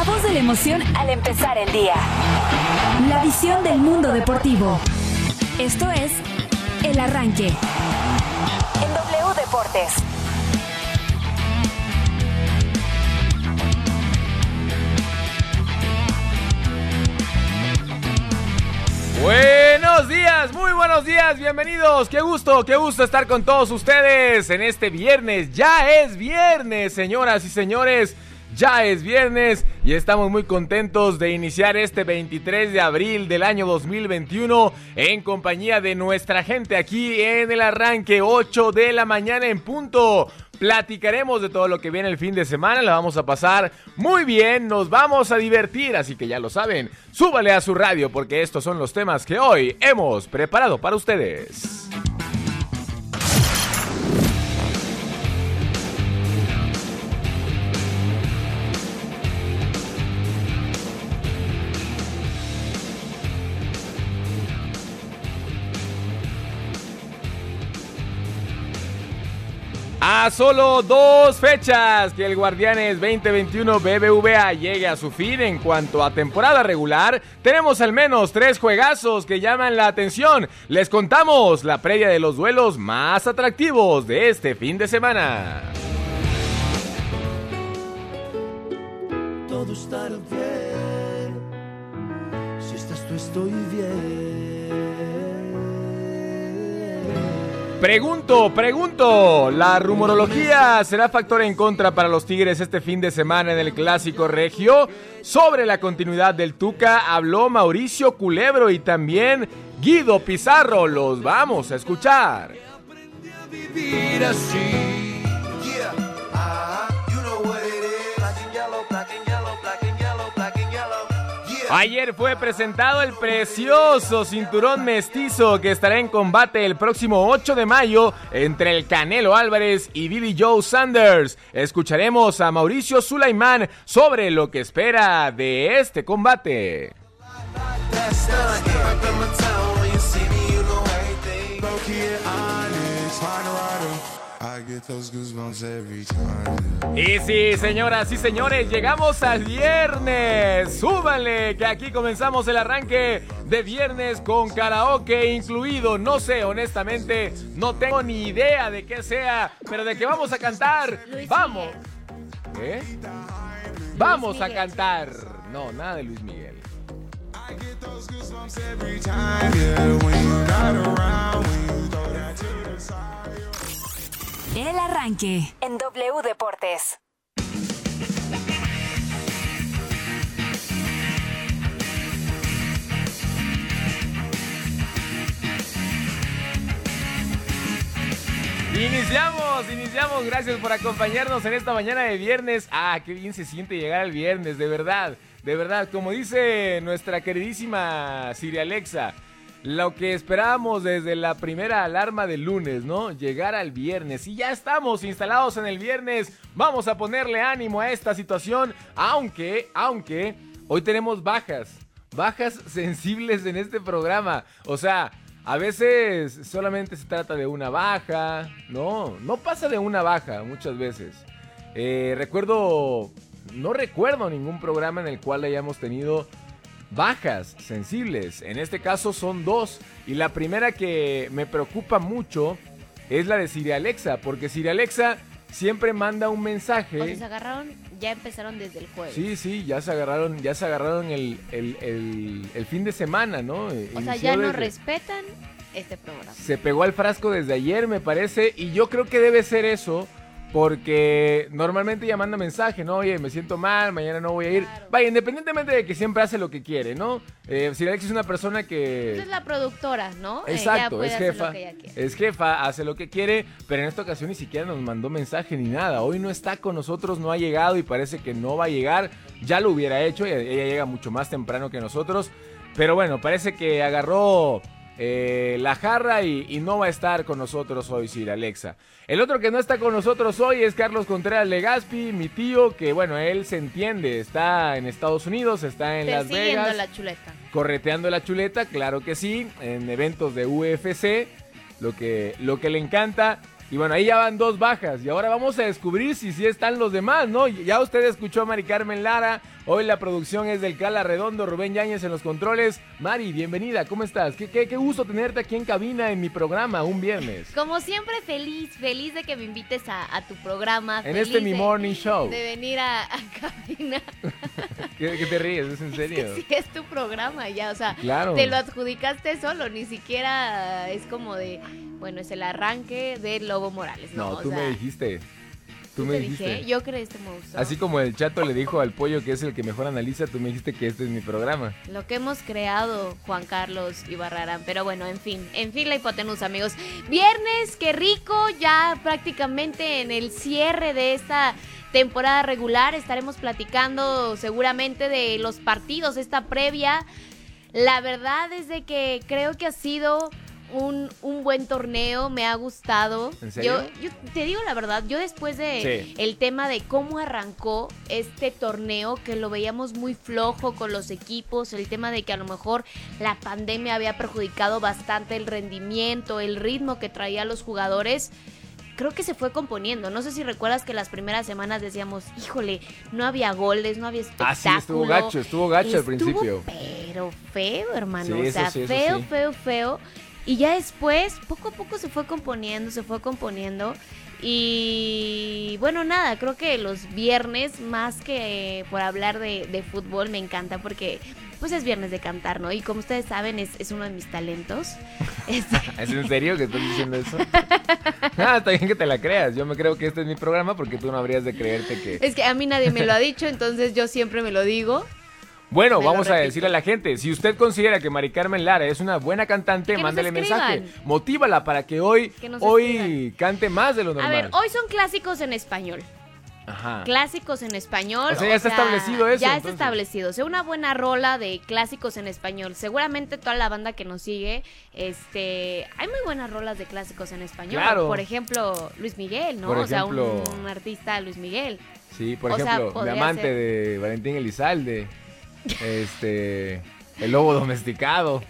La voz de la emoción al empezar el día. La visión del mundo deportivo. Esto es El Arranque. En W Deportes. Buenos días, muy buenos días, bienvenidos. Qué gusto, qué gusto estar con todos ustedes en este viernes. Ya es viernes, señoras y señores. Ya es viernes y estamos muy contentos de iniciar este 23 de abril del año 2021 en compañía de nuestra gente aquí en el arranque 8 de la mañana en punto. Platicaremos de todo lo que viene el fin de semana, la vamos a pasar muy bien, nos vamos a divertir, así que ya lo saben, súbale a su radio porque estos son los temas que hoy hemos preparado para ustedes. A solo dos fechas que el Guardianes 2021 BBVA llegue a su fin en cuanto a temporada regular, tenemos al menos tres juegazos que llaman la atención. Les contamos la previa de los duelos más atractivos de este fin de semana. Todo estará bien. Si estás tú, estoy bien. Pregunto, pregunto, ¿la rumorología será factor en contra para los Tigres este fin de semana en el Clásico Regio? Sobre la continuidad del Tuca habló Mauricio Culebro y también Guido Pizarro. Los vamos a escuchar. A vivir así. Ayer fue presentado el precioso cinturón mestizo que estará en combate el próximo 8 de mayo entre el Canelo Álvarez y Billy Joe Sanders. Escucharemos a Mauricio Sulaimán sobre lo que espera de este combate. Y sí, señoras y señores, llegamos al viernes. Súbanle, que aquí comenzamos el arranque de viernes con karaoke incluido. No sé, honestamente, no tengo ni idea de qué sea, pero de que vamos a cantar. Vamos. ¿Eh? Vamos a cantar. No, nada de Luis Miguel. El Arranque. En W Deportes. Iniciamos, iniciamos. Gracias por acompañarnos en esta mañana de viernes. Ah, qué bien se siente llegar al viernes, de verdad, de verdad. Como dice nuestra queridísima Siri Alexa, lo que esperábamos desde la primera alarma del lunes, ¿no? Llegar al viernes. Y ya estamos instalados en el viernes. Vamos a ponerle ánimo a esta situación. Aunque, aunque, hoy tenemos bajas. Bajas sensibles en este programa. O sea, a veces solamente se trata de una baja. No, no pasa de una baja muchas veces. Eh, recuerdo, no recuerdo ningún programa en el cual hayamos tenido bajas sensibles. En este caso son dos. Y la primera que me preocupa mucho es la de Siri Alexa. Porque Siri Alexa siempre manda un O sea, mensaje. se agarraron, ya empezaron desde el jueves. Sí, sí, ya se agarraron, ya se agarraron el, el- el- el fin de semana, ¿no? o sea, ya no respetan este programa. se pegó al frasco desde ayer, me parece, y yo creo que debe ser eso, porque normalmente ella manda mensaje, ¿no? Oye, me siento mal, mañana no voy a ir. Claro. Vaya, independientemente de que siempre hace lo que quiere, ¿no? Eh, si Alex es una persona que... Esa es la productora, ¿no? Ella Exacto, puede es hacer lo jefa. que ella quiere. Es jefa, hace lo que quiere, pero en esta ocasión ni siquiera nos mandó mensaje ni nada. Hoy no está con nosotros, no ha llegado y parece que no va a llegar. Ya lo hubiera hecho, ella llega mucho más temprano que nosotros. Pero bueno, parece que agarró eh, la jarra y, y no va a estar con nosotros hoy, Sir Alexa. El otro que no está con nosotros hoy es Carlos Contreras Legaspi, mi tío, que bueno, él se entiende, está en Estados Unidos, está en Las Vegas la chuleta. correteando la chuleta, claro que sí, en eventos de UFC, lo que, lo que le encanta. Y bueno, ahí ya van dos bajas. Y ahora vamos a descubrir si sí están los demás, ¿no? Ya usted escuchó a Mari Carmen Lara. Hoy la producción es del Cala Redondo, Rubén Yáñez en los controles. Mari, bienvenida, ¿cómo estás? Qué, qué, qué gusto tenerte aquí en cabina en mi programa, un viernes. Como siempre, feliz, feliz de que me invites a, a tu programa. En este mi de- morning show. De venir a, a cabina. ¿Qué, qué te ríes? ¿Es en serio? Es que sí es tu programa ya, o sea, Claro. te lo adjudicaste solo, ni siquiera es como de, bueno, es el arranque de Lobo Morales, ¿no? No, O tú sea, me dijiste. Tú ¿sí me te dijiste. dije, yo creí este me gustó. Así como el chato le dijo al pollo que es el que mejor analiza, tú me dijiste que este es mi programa. Lo que hemos creado, Juan Carlos y Barrarán. Pero bueno, en fin, en fin la hipotenusa, amigos. Viernes, qué rico, ya prácticamente en el cierre de esta temporada regular. Estaremos platicando seguramente de los partidos, esta previa. La verdad es de que creo que ha sido un, un buen torneo, me ha gustado. ¿En serio? Yo, yo te digo la verdad, yo después de Sí. el tema de cómo arrancó este torneo, que lo veíamos muy flojo con los equipos, el tema de que a lo mejor la pandemia había perjudicado bastante el rendimiento, el ritmo que traía los jugadores. Creo que se fue componiendo. No sé si recuerdas que las primeras semanas decíamos, híjole, no había goles, no había espectáculo. Ah, sí, estuvo gacho, estuvo gacho al principio. Pero feo, hermano. Sí, o sea, sí, feo, sí. feo, feo. Y ya después, poco a poco se fue componiendo, se fue componiendo. Y bueno, nada, creo que los viernes, más que por hablar de, de fútbol, me encanta porque pues es viernes de cantar, ¿no? Y como ustedes saben, es, es uno de mis talentos. Este, ¿Es en serio que estás diciendo eso? ah, está bien que te la creas. Yo me creo que este es mi programa porque tú no habrías de creerte que... es que a mí nadie me lo ha dicho, entonces yo siempre me lo digo. Bueno, Me vamos a decirle a la gente, si usted considera que Mari Carmen Lara es una buena cantante, mándele mensaje. Motívala para que hoy, Que hoy escriban. cante más de lo A normal. ver, hoy son clásicos en español. Ajá. Clásicos en español. O sea, ya está establecido eso, Ya está entonces. establecido. O sea, una buena rola de clásicos en español. Seguramente toda la banda que nos sigue, este, hay muy buenas rolas de clásicos en español. Claro. Por ejemplo, Luis Miguel, ¿no? Por o sea, ejemplo- un, un artista Luis Miguel. Sí, por o sea, ejemplo, podría Diamante ser. de Valentín Elizalde. Este. El lobo domesticado.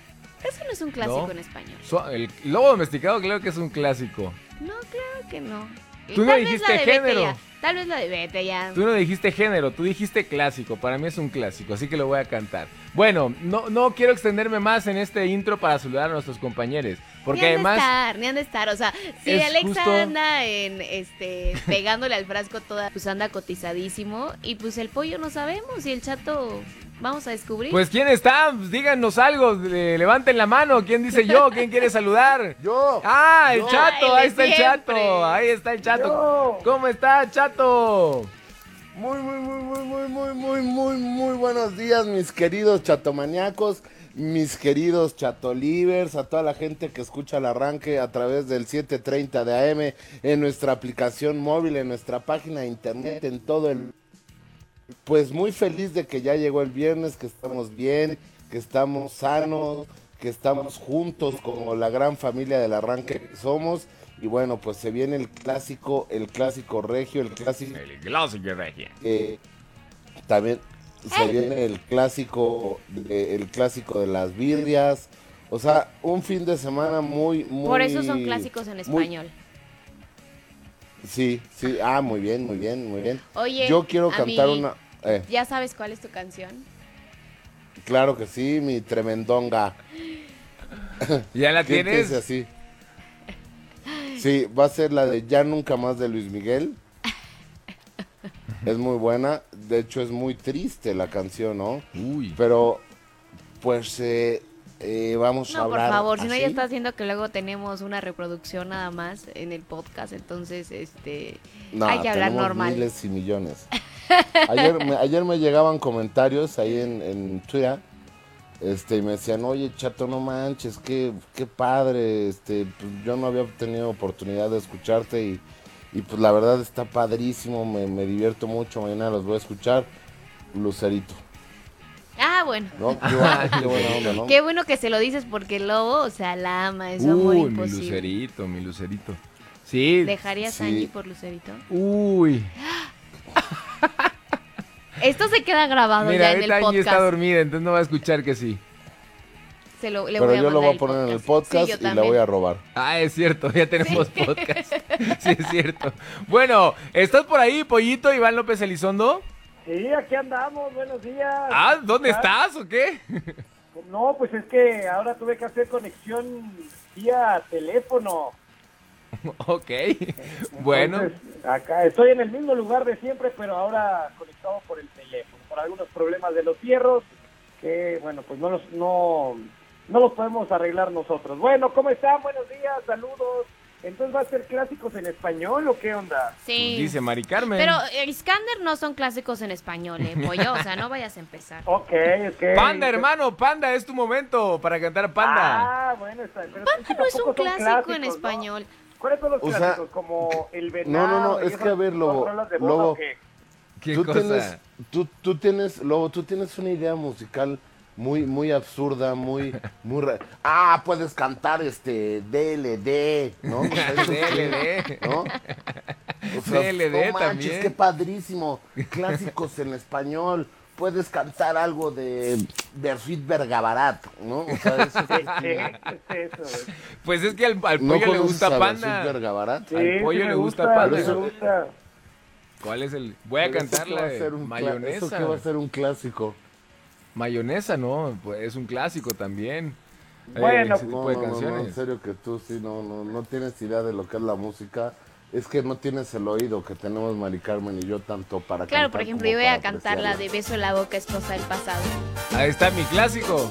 Eso no es un clásico No. en español. El lobo domesticado creo que es un clásico. No, claro que no. Tú no dijiste género. Tal vez la de Vete ya. Tú no dijiste género, tú dijiste clásico. Para mí es un clásico, así que lo voy a cantar. Bueno, no, no quiero extenderme más en este intro para saludar a nuestros compañeros. Porque ni han además. de estar, ni han de estar. O sea, si Alexa justo- anda en este pegándole al frasco toda, pues anda cotizadísimo. Y pues el pollo no sabemos. Y el chato vamos a descubrir. Pues quién está, Pues, díganos algo, levanten la mano, quién dice yo, quién quiere saludar. Yo. Ah, el Yo. chato, Ay, ahí está el chato, ahí está el chato. Yo. ¿Cómo está, chato? Muy, muy, muy, muy, muy, muy, muy, muy, muy buenos días, mis queridos chatomaniacos, mis queridos chatolivers, a toda la gente que escucha el arranque a través del 730 de AM, en nuestra aplicación móvil, en nuestra página de internet, en todo el... Pues muy feliz de que ya llegó el viernes, que estamos bien, que estamos sanos, que estamos juntos como la gran familia del arranque que somos. Y bueno, pues se viene el clásico, el clásico regio, el clásico El clásico regia. eh, también se viene el clásico de- el clásico de las birrias o sea un fin de semana muy muy Por eso son clásicos en muy- español. Sí sí. Ah muy bien muy bien muy bien. Oye, yo quiero cantar mí- una eh, ¿Ya sabes cuál es tu canción? claro que sí mi tremendonga. ¿Ya la ¿Qué tienes? así. Sí va a ser la de ya nunca más de Luis Miguel. Es muy buena. De hecho es muy triste la canción no Uy. Pero, pues, eh, eh, vamos a No, por hablar. favor, si no ya está haciendo que luego tenemos una reproducción nada más en el podcast, entonces este No, hay que hablar normal. miles y millones. Ayer me, ayer me llegaban comentarios ahí en, en Twitter. Este, y me decían, oye, chato, no manches, qué, qué padre, este, pues, yo no había tenido oportunidad de escucharte y, y pues la verdad está padrísimo, me, me divierto mucho, mañana los voy a escuchar, Lucerito, Ah, bueno. ¿no? Qué, bu- qué buena onda, ¿no? Qué bueno que se lo dices porque el lobo, o sea, la ama, es su amor Uy, mi lucerito, mi lucerito. Sí. ¿Dejarías a Sí. Angie por Lucerito? Uy. Esto se queda grabado Mira, ya en el Angie está podcast. dormida, entonces no va a escuchar que sí. Se lo, le Pero voy a yo lo voy a poner en el podcast Sí, y la voy a robar. Ah, es cierto, ya tenemos podcast. Sí, es cierto. Bueno, ¿estás por ahí, Pollito, Iván López Elizondo? Sí, aquí andamos, buenos días. Ah, ¿dónde estás o qué? No, pues es que ahora tuve que hacer conexión vía teléfono. Ok, bueno. Acá estoy en el mismo lugar de siempre, pero ahora conectado por el teléfono, por algunos problemas de los fierros que, bueno, pues no los, no, no los podemos arreglar nosotros. Bueno, ¿cómo están? Buenos días, saludos. Entonces, ¿va a ser clásicos en español o qué onda? Sí. Dice Mari Carmen. Pero el Scanner no son clásicos en español, ¿eh, pollo? O sea, no vayas a empezar. Ok, ok. Panda, hermano, Panda, es tu momento para cantar Panda. Ah, bueno, está. Pero Panda no es un clásico en ¿no? español. ¿Cuáles son los O sea, clásicos? Como el venado. no, no, y es que a ver, Lobo, Lobo. ¿Qué tú cosa? tienes, tú, tú tienes, Lobo, tú tienes una idea musical muy, muy absurda, muy, muy ra- Ah, puedes cantar este DLD, ¿no? DLD. ¿no? O sea, DLD no manches, también. qué padrísimo. Clásicos en español. Puedes cantar algo de Bersuit Bergabarat, ¿no? O sea, eso sí. ¿Qué es eso? Pues es que al, al ¿No pollo le gusta Panda. Bergabarat? Sí, Al pollo sí le me gusta gusta, Panda. Me gusta. ¿Cuál es el? Voy a Pero cantar la mayonesa. Eso que va a ser un clásico. Mayonesa, ¿no? Pues es un clásico también. Bueno, ese tipo No, de no, no, no, canciones. en serio que tú sí no, no, no tienes idea de lo que es la música. Es que no tienes el oído que tenemos Mari Carmen y yo tanto para Claro, cantar por ejemplo, yo voy a cantar la de. Beso en la boca, esposa del pasado. Ahí está mi clásico.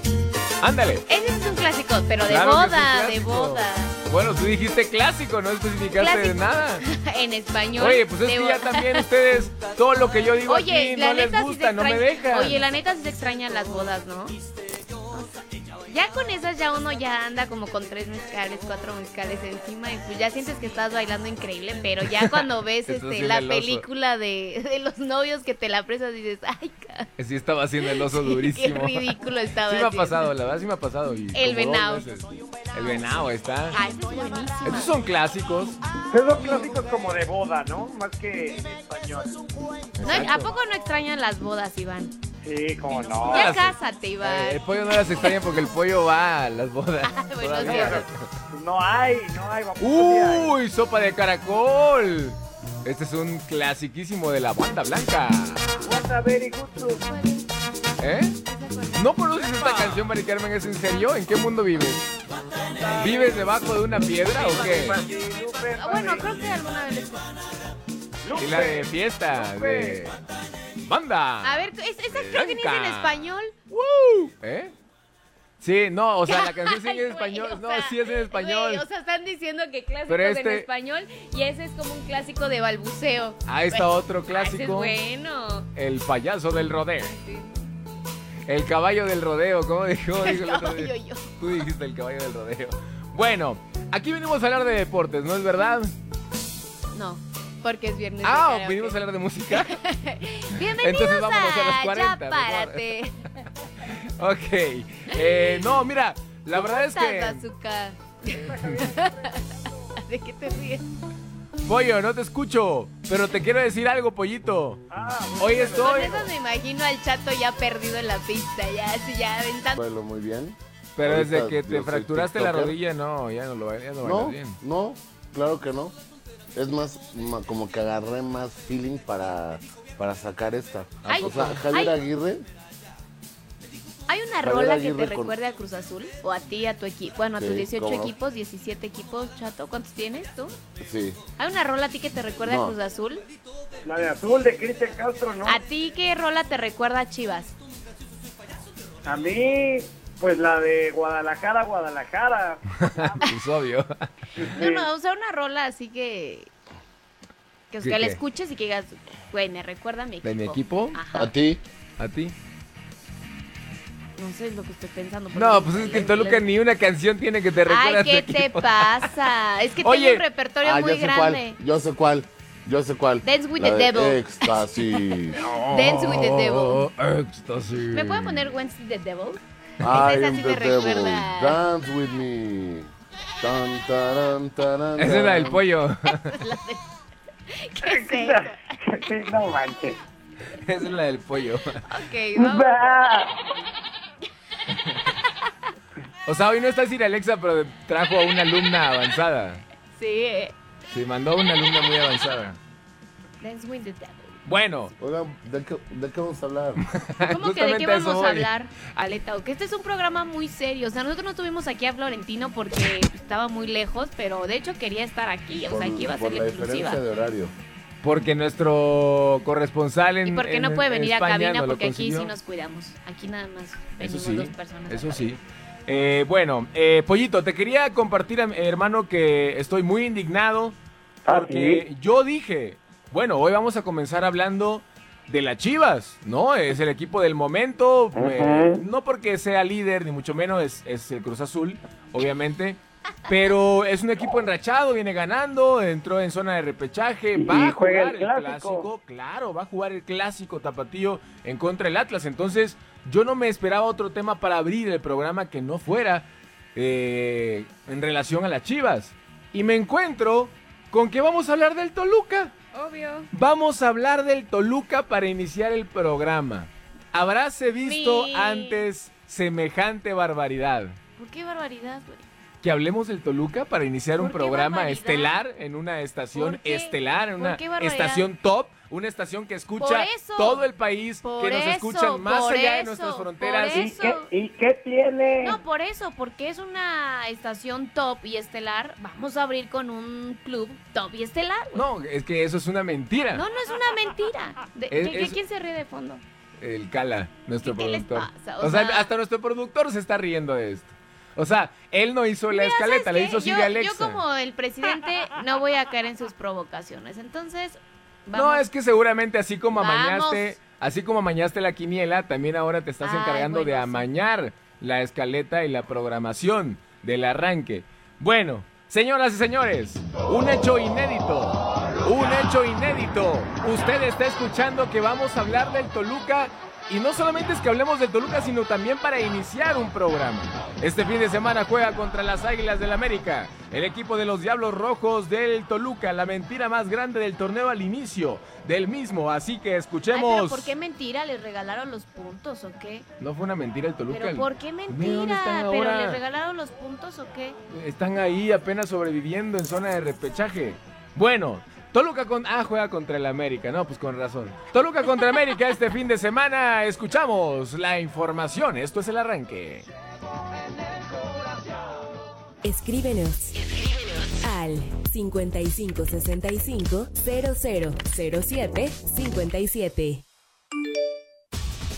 Ándale. Ese es un clásico, pero de Claro boda, de boda. Bueno, tú dijiste clásico, no especificaste de nada. en español. Oye, pues es que ya también ustedes, todo lo que yo digo Oye, aquí la no les gusta, se no me dejan. Oye, la neta sí se extrañan las bodas, ¿no? Ya con esas ya uno ya anda como con tres mezcales, cuatro mezcales encima y pues ya sientes que estás bailando increíble, pero ya cuando ves este la película de, de los novios que te la presas dices, ay, ca- Sí estaba haciendo el oso qué durísimo. ridículo estaba Sí me ha pasado, la verdad sí me ha pasado. y El venado. El venado, está. Ese es buenísimo. Estos son clásicos. Esos son clásicos como de boda, ¿no? Más que en español. No, ¿A poco no extrañan las bodas, Iván? Sí, como no. Ya cásate, Iván. Eh, el pollo no las extraña porque el pollo va a las bodas. bueno, todavía. sí. No hay, no hay. vamos, hay. Uy, sopa de caracol. Este es un clasiquísimo de la banda blanca. What a very good. ¿Eh? ¿No conoces esta canción, Mari Carmen? ¿Es en serio? ¿En qué mundo vives? ¿Vives debajo de una piedra o qué? Ah, Bueno, creo que alguna vez... Y la de fiesta, de banda. A ver, ¿es- ¿esa creo que ni es en Blanca. español? ¿Eh? Sí, no, o sea, la canción sí Ay, es en güey, español. o No, sea, sí es en español. güey, o sea, están diciendo que clásicos Pero en este- español y ese es como un clásico de balbuceo. Ahí está otro Ah, ese clásico. es bueno. El payaso del rodeo. El caballo del rodeo, ¿cómo dijo? Dijo el otro día? caballo yo. Tú dijiste el caballo del rodeo. Bueno, aquí venimos a hablar de deportes, ¿no es verdad? No, porque es viernes. de Ah, karaoke. venimos a hablar de música. Bienvenidos Entonces vámonos a las 40, Ya mejor. párate. ok. Eh, no, mira, la verdad es ¿Cómo que. Bazooka? ¿De qué te ríes? Pollo, no te escucho. Pero te quiero decir algo, pollito. Ah, Hoy Con estoy. eso me imagino al chato ya perdido en la pista, ya así ya aventando. Bailo muy bien. Pero desde que te fracturaste la rodilla, no, ya no lo ya no No, bailas bien. no, claro que no. Es más, como que agarré más feeling para, para sacar esta. Ay, o sea, Javier ay. Aguirre, ¿Hay una Javier rola que te con- recuerde a Cruz Azul? ¿O a ti, a tu equipo? Bueno, a tus Sí, 18 cómo no. equipos, 17 equipos, chato. ¿Cuántos tienes tú? sí. ¿Hay una rola a ti que te recuerda a. Cruz Azul? La de azul de Cristian Castro, ¿no? ¿A ti qué rola te recuerda a Chivas? A mí, pues la de Guadalajara, Guadalajara. Es obvio. No, no, o sea, una rola así que... Que, o sea, ¿Qué, que la escuches y que digas, güey, me recuerda a mi equipo. ¿De mi equipo? Ajá. ¿A ti? ¿A ti? No sé, lo que estoy pensando. No, pues es que en Toluca ni una canción tiene que te recuerde Ay, a tu ¿qué te equipo. pasa? Es que Oye. tengo un repertorio Ah, muy yo grande. cuál, yo sé cuál, yo sé cuál. Dance with La the de Devil. Éxtasis. Dance with the Devil. Oh, éxtasis. ¿Me pueden poner Wednesday the Devil? I am sí the devil, dance with me. Tan, taran, taran, Esa es la del pollo. ¿Qué es eso? No manches. Esa es la del pollo. Ok, vamos. O sea, hoy no está Siri Alexa, pero trajo a una alumna avanzada. Sí, Sí, mandó a una alumna muy avanzada. Dance with the Devil. Bueno, Oigan, ¿de qué, ¿de qué vamos a hablar? ¿Cómo que de qué eso vamos a hablar, Aleta? Que este es un programa muy serio. O sea, nosotros no tuvimos aquí a Florentino porque estaba muy lejos, pero de hecho quería estar aquí. O sea, aquí iba a ser la la exclusiva. diferencia de horario. porque nuestro corresponsal en Y porque en- no puede en venir a cabina no porque aquí sí nos cuidamos. Aquí nada más Eso venimos sí, dos personas. eso sí. Eh, bueno, eh, Pollito, te quería compartir, am- hermano, que estoy muy indignado Ah, porque yo dije, bueno, hoy vamos a comenzar hablando de las Chivas, ¿no? Es el equipo del momento, eh, no porque sea líder, ni mucho menos es, es el Cruz Azul, obviamente. Pero es un equipo enrachado, viene ganando, entró en zona de repechaje, Y- va a jugar el clásico, claro, va a jugar el clásico tapatío en contra del Atlas. Entonces, yo no me esperaba otro tema para abrir el programa que no fuera eh, en relación a las Chivas. Y me encuentro con que vamos a hablar del Toluca. Obvio. Vamos a hablar del Toluca para iniciar el programa. ¿Habráse visto antes semejante barbaridad? ¿Por qué barbaridad, güey? Que hablemos del Toluca para iniciar un ¿Por qué programa barbaridad? estelar en una estación estelar, en ¿Por una estación top, una estación que escucha eso. todo el país, que nos eso, escuchan más allá de nuestras fronteras. ¿Y qué, ¿Y qué tiene? No, por eso, porque es una estación top y estelar. Vamos a abrir con un club top y estelar. No, es que eso es una mentira. No, no es una mentira. De- Es- ¿de- de es- ¿Quién se ríe de fondo? El Cala, nuestro ¿Qué les productor. pasa? O, O sea, sea- hasta nuestro productor se está riendo de esto. O sea, él no hizo la Mira, escaleta, ¿sabes la hizo Silvia yo, Alexa. yo como el presidente no voy a caer en sus provocaciones. Entonces, No, es que seguramente así como Vamos. amañaste, así como amañaste la quiniela, también ahora te estás Ay, encargando de sí. amañar la escaleta y la programación del arranque. Bueno, señoras y señores, un hecho inédito. Un hecho inédito. Usted está escuchando que vamos a hablar del Toluca y no solamente es que hablemos del Toluca, sino también para iniciar un programa. Este fin de semana juega contra las Águilas del América, el equipo de los Diablos Rojos del Toluca, la mentira más grande del torneo al inicio del mismo. Así que Ay, escuchemos. pero ¿por qué mentira? ¿Les regalaron los puntos o qué? No fue una mentira el Toluca. ¿Pero por qué mentira? ¿Pero les regalaron los puntos o qué? Están ahí apenas sobreviviendo en zona de repechaje. Bueno, Toluca con... Ah, juega contra el América. No, pues con razón. Toluca contra América este fin de semana. Escuchamos la información. Esto es el arranque. Escríbenos. Al 5565 0007 57.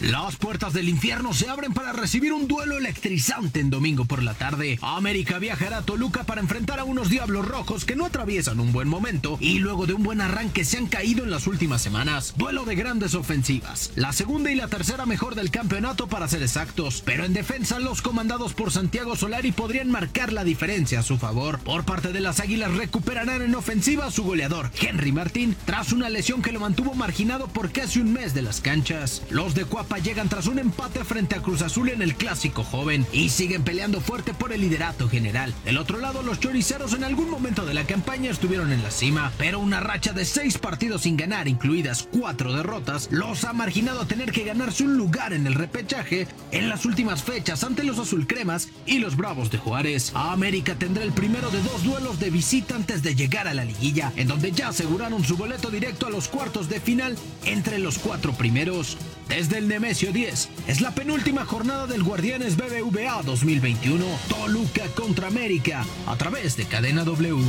Las puertas del infierno se abren para recibir un duelo electrizante en domingo por la tarde. América viajará a Toluca para enfrentar a unos diablos rojos que no atraviesan un buen momento y luego de un buen arranque se han caído en las últimas semanas. Duelo de grandes ofensivas. La segunda y la tercera mejor del campeonato para ser exactos. Pero en defensa los comandados por Santiago Solari podrían marcar la diferencia a su favor. Por parte de las Águilas recuperarán en ofensiva a su goleador, Henry Martín, tras una lesión que lo mantuvo marginado por casi un mes de las canchas. Los de Cuapa llegan tras un empate frente a Cruz Azul en el clásico joven y siguen peleando fuerte por el liderato general. Del otro lado, los choriceros en algún momento de la campaña estuvieron en la cima, pero una racha de seis partidos sin ganar, incluidas cuatro derrotas, los ha marginado a tener que ganarse un lugar en el repechaje en las últimas fechas ante los azulcremas y los bravos de Juárez. América tendrá el primero de dos duelos de visita antes de llegar a la liguilla, en donde ya aseguraron su boleto directo a los cuartos de final entre los cuatro primeros. Desde el Nemesio 10, es la penúltima jornada del Guardianes BBVA 2021, Toluca contra América, a través de Cadena W.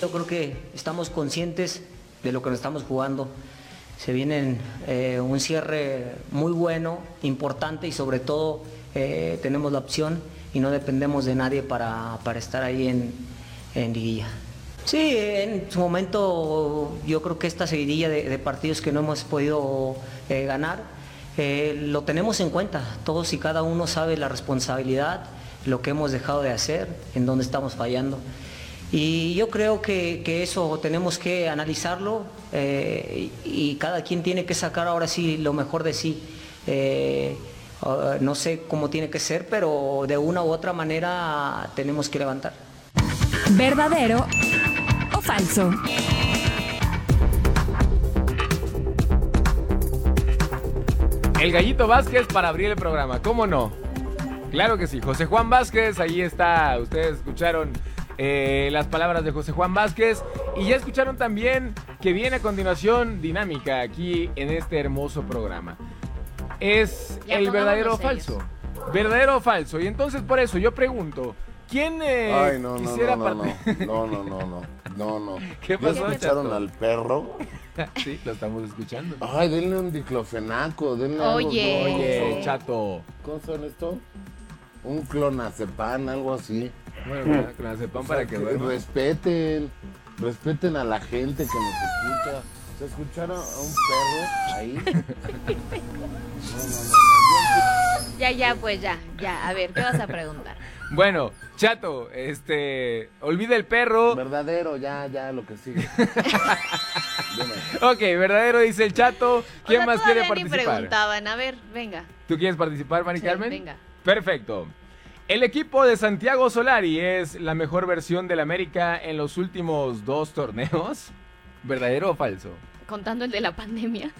Yo creo que estamos conscientes de lo que nos estamos jugando. Se viene eh, un cierre muy bueno, importante y sobre todo eh, tenemos la opción y no dependemos de nadie para, estar ahí en, en liguilla. Sí, en su momento yo creo que esta seguidilla de, partidos que no hemos podido eh, ganar, eh, lo tenemos en cuenta. Todos y cada uno sabe la responsabilidad, lo que hemos dejado de hacer, en dónde estamos fallando. Y yo creo que, eso tenemos que analizarlo eh, y, cada quien tiene que sacar ahora sí lo mejor de sí. No sé cómo tiene que ser, pero de una u otra manera tenemos que levantar. ¿Verdadero o falso? El Gallito Vázquez para abrir el programa, ¿cómo no? Claro que sí, José Juan Vázquez, ahí está, ustedes escucharon eh, las palabras de José Juan Vázquez y ya escucharon también que viene a continuación dinámica aquí en este hermoso programa. Es Ya el verdadero o falso. Verdadero o falso. Y entonces por eso yo pregunto, ¿quién eh, Ay, no, no, quisiera no, no, no, no, no, no, no, no. ¿Qué ¿Ya pasó, escucharon Chato? al perro? sí, lo estamos escuchando. Ay, denle un diclofenaco, denle algo Oye. dulce. Oye, chato. ¿Cómo son esto? Un clonazepam, algo así. Bueno, sepan para que Que respeten, respeten a la gente que nos escucha. ¿Se escucharon a un perro ahí? No, no, no, Ya, ya, pues ya, ya. A ver, ¿qué vas a preguntar? Bueno, chato, este, olvida el perro. Verdadero, ya, ya, lo que sigue. Ok, verdadero dice el chato. O ¿Quién sea, más quiere todavía ni participar? preguntaban. A ver, venga. ¿Tú quieres participar, Mari Sí, Carmen? venga. Perfecto. El equipo de Santiago Solari es la mejor versión del América en los últimos dos torneos. ¿Verdadero o falso? Contando el de la pandemia.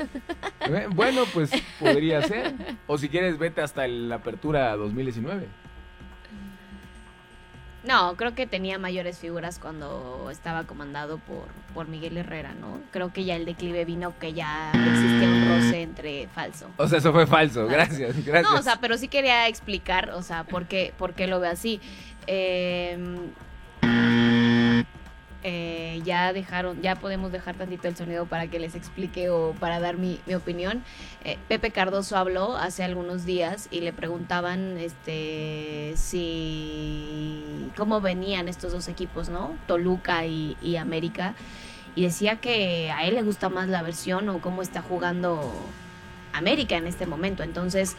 Eh, Bueno, pues podría ser. O si quieres, vete hasta la apertura 2019. No, creo que tenía mayores figuras cuando estaba comandado por, por Miguel Herrera, ¿no? Creo que ya el declive vino que ya existía un roce entre falso. O sea, eso fue falso. Gracias, gracias. No, o sea, pero sí quería explicar, o sea, por qué, por qué lo veo así. Eh, eh, ya dejaron, ya podemos dejar tantito el sonido para que les explique o para dar mi, mi opinión. Eh, Pepe Cardoso habló hace algunos días y le preguntaban este si cómo venían estos dos equipos, ¿no? Toluca y, y América. Y decía que a él le gusta más la versión o cómo está jugando América en este momento. Entonces,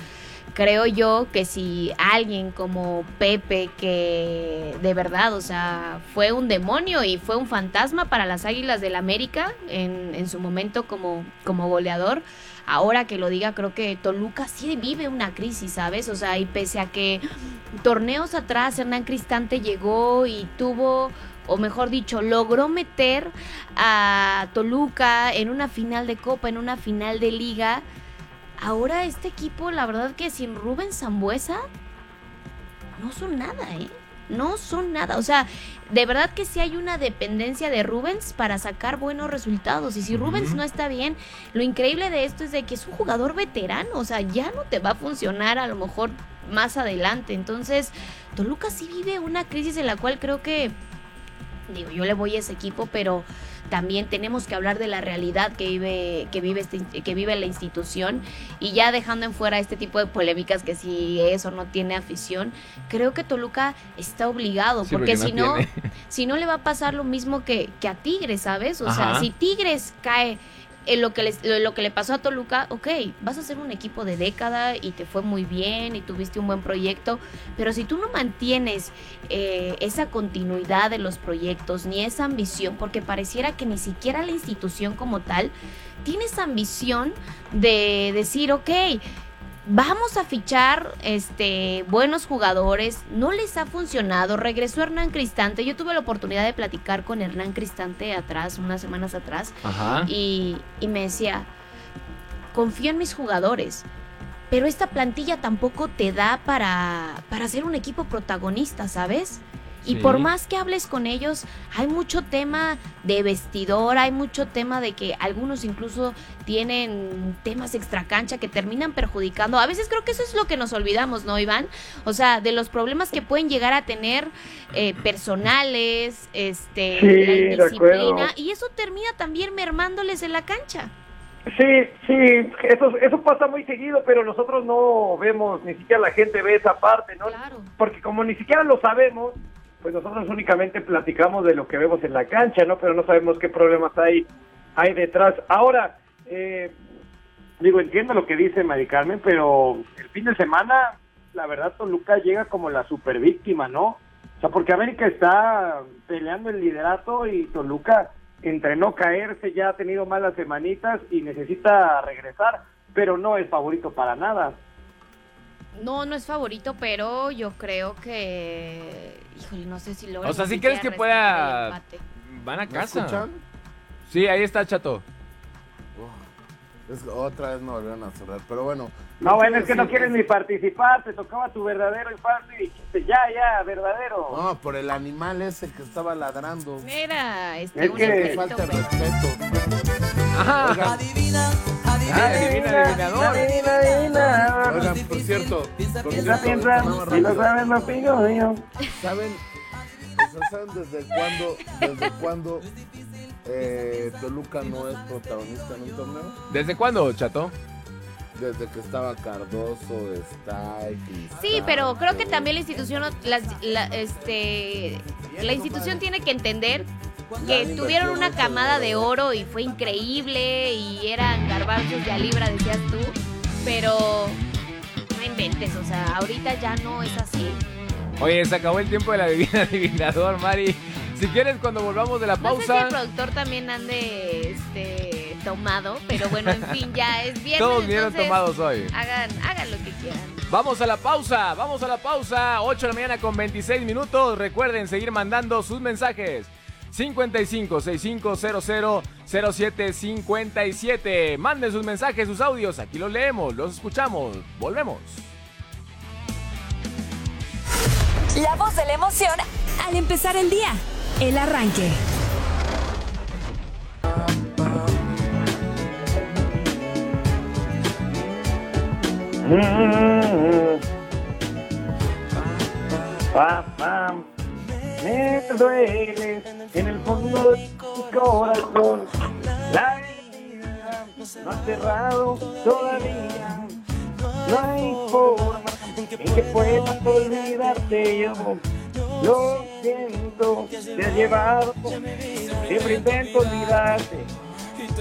creo yo que si alguien como Pepe, que de verdad, o sea, fue un demonio y fue un fantasma para las Águilas del América en, en su momento como, como goleador, ahora que lo diga, creo que Toluca sí vive una crisis, ¿sabes? O sea, y pese a que torneos atrás Hernán Cristante llegó y tuvo o mejor dicho, logró meter a Toluca en una final de Copa, en una final de Liga. Ahora este equipo, la verdad que sin Rubén Zambuesa, no son nada, ¿eh? No son nada. O sea, de verdad que sí hay una dependencia de Rubens para sacar buenos resultados. Y si Rubens no está bien, lo increíble de esto es de que es un jugador veterano. O sea, ya no te va a funcionar a lo mejor más adelante. Entonces, Toluca sí vive una crisis en la cual creo que digo, yo le voy a ese equipo, pero también tenemos que hablar de la realidad que vive que vive este, que vive la institución y ya dejando en fuera este tipo de polémicas que si eso no tiene afición, creo que Toluca está obligado, Sí, porque, si no si no le va a pasar lo mismo que, que a Tigres, ¿sabes? O Ajá. sea, si Tigres cae lo que, les- lo, lo que le pasó a Toluca, ok, vas a ser un equipo de década y te fue muy bien y tuviste un buen proyecto, pero si tú no mantienes eh, esa continuidad de los proyectos ni esa ambición, porque pareciera que ni siquiera la institución como tal tiene esa ambición de decir, ok, vamos a fichar este buenos jugadores, no les ha funcionado, regresó Hernán Cristante, yo tuve la oportunidad de platicar con Hernán Cristante atrás, unas semanas atrás, Ajá. y, y me decía, confío en mis jugadores, pero esta plantilla tampoco te da para, para ser un equipo protagonista, ¿sabes? Y Sí. por más que hables con ellos, hay mucho tema de vestidor, hay mucho tema de que algunos incluso tienen temas extracancha que terminan perjudicando. A veces creo que eso es lo que nos olvidamos, ¿no, Iván? O sea, de los problemas que pueden llegar a tener eh, personales, este, Sí, la acuerdo. y eso termina también mermándoles en la cancha. Sí, sí, eso, eso pasa muy seguido, pero nosotros no vemos, ni siquiera la gente ve esa parte, ¿no? Claro. Porque como ni siquiera lo sabemos, pues nosotros únicamente platicamos de lo que vemos en la cancha, ¿no? Pero no sabemos qué problemas hay, hay detrás. Ahora, eh, digo, entiendo lo que dice Mari Carmen, pero el fin de semana, la verdad, Toluca llega como la super víctima, ¿no? O sea, porque América está peleando el liderato y Toluca entre no caerse ya ha tenido malas semanitas y necesita regresar, pero no es favorito para nada. No, no es favorito, pero yo creo que. Híjole, no sé si logra. O sea, ¿sí crees que pueda-. Van a ¿Me casa. escuchan? Sí, ahí está, chato. Es otra vez no volvieron a cerrar, pero bueno. No, bueno, es que no quieres ni participar, te tocaba tu verdadero infarto y dijiste, ya, ya, verdadero. No, por el animal ese que estaba ladrando. Mira, este, Es un que- Me efecto, falta respeto. Ajá. Adivina. Adivina, adivina. Oigan, por cierto, por Piensa, cierto, piensa, si lo rápido. sabes, no pido yo. ¿Saben? O sea, ¿saben desde cuándo, desde cuándo eh, Toluca no es protagonista en un torneo? ¿Desde cuándo, chato? Desde que estaba Cardoso, está Sí, pero creo que también la institución, las- la, este, la institución tiene que entender que tuvieron una camada de oro y fue increíble y eran garbanzos de a libra, decías tú, pero no inventes, o sea, ahorita ya no es así. Oye, se acabó el tiempo de la adivina adivinador, Mari. Si quieres, cuando volvamos de la No sé si pausa, el productor también ande este, tomado, pero bueno, en fin, ya es viernes. todos entonces tomados hoy. Hagan, hagan lo que quieran. Vamos a la pausa, vamos a la pausa. 8 de la mañana con 26 minutos. Recuerden seguir mandando sus mensajes. 55 6500 0757. Manden sus mensajes, sus audios. Aquí los leemos, los escuchamos. Volvemos. La voz de la emoción al empezar el día. El arranque. Mm. Pa, pa. Me duele en el fondo de tu corazón. La herida no ha cerrado todavía. No hay forma en que pueda olvidarte yo. Lo siento, te ha llevado. Siempre intento olvidarte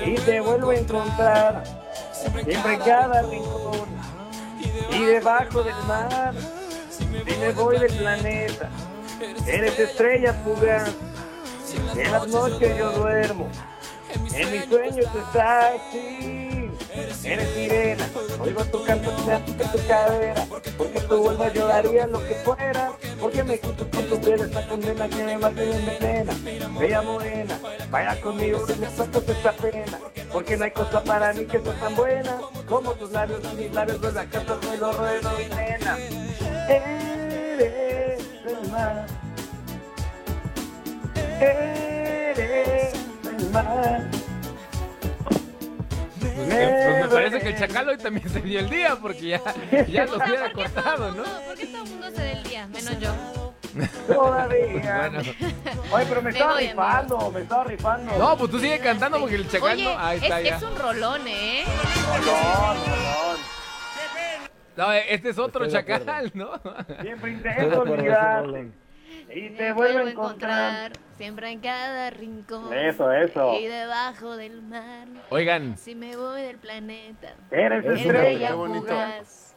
y te vuelvo a encontrar. Siempre en cada rincón y debajo del mar. Y me voy del planeta. Eres estrella fugaz. En las noches yo duermo. En mis sueños estás así. Eres sirena. Oigo tu canto, tu cadera. Porque tu vuelvas yo daría lo que fuera. Porque me quito con tu piel esta condena que me mata y envenena. Bella morena, vaya conmigo que me sueltas esta pena. Porque no hay cosa para mí que sea tan buena como tus labios y mis labios de la casa de lo ruedo y nena. Eres el mar. Pues, pues me parece que el chacal hoy también se dio el día porque ya, ya los hubiera cortado, ¿no? ¿Por qué todo el mundo se da el día? Menos yo. Todavía. Bueno. Oye, pero me Me estaba voy, rifando, me estaba rifando. No, pues tú sigue cantando porque el chacal Oye, no. Ahí es, está ya. es un rolón, ¿eh? Rolón, rolón. No, este es otro Estoy chacal, ¿no? Siempre intento es olvidarte. Y te vuelvo a encontrar. Siempre en cada rincón. Eso, eso. Y debajo del mar. Oigan, Si me voy del planeta. Eres estrella. qué bonito. fugaz.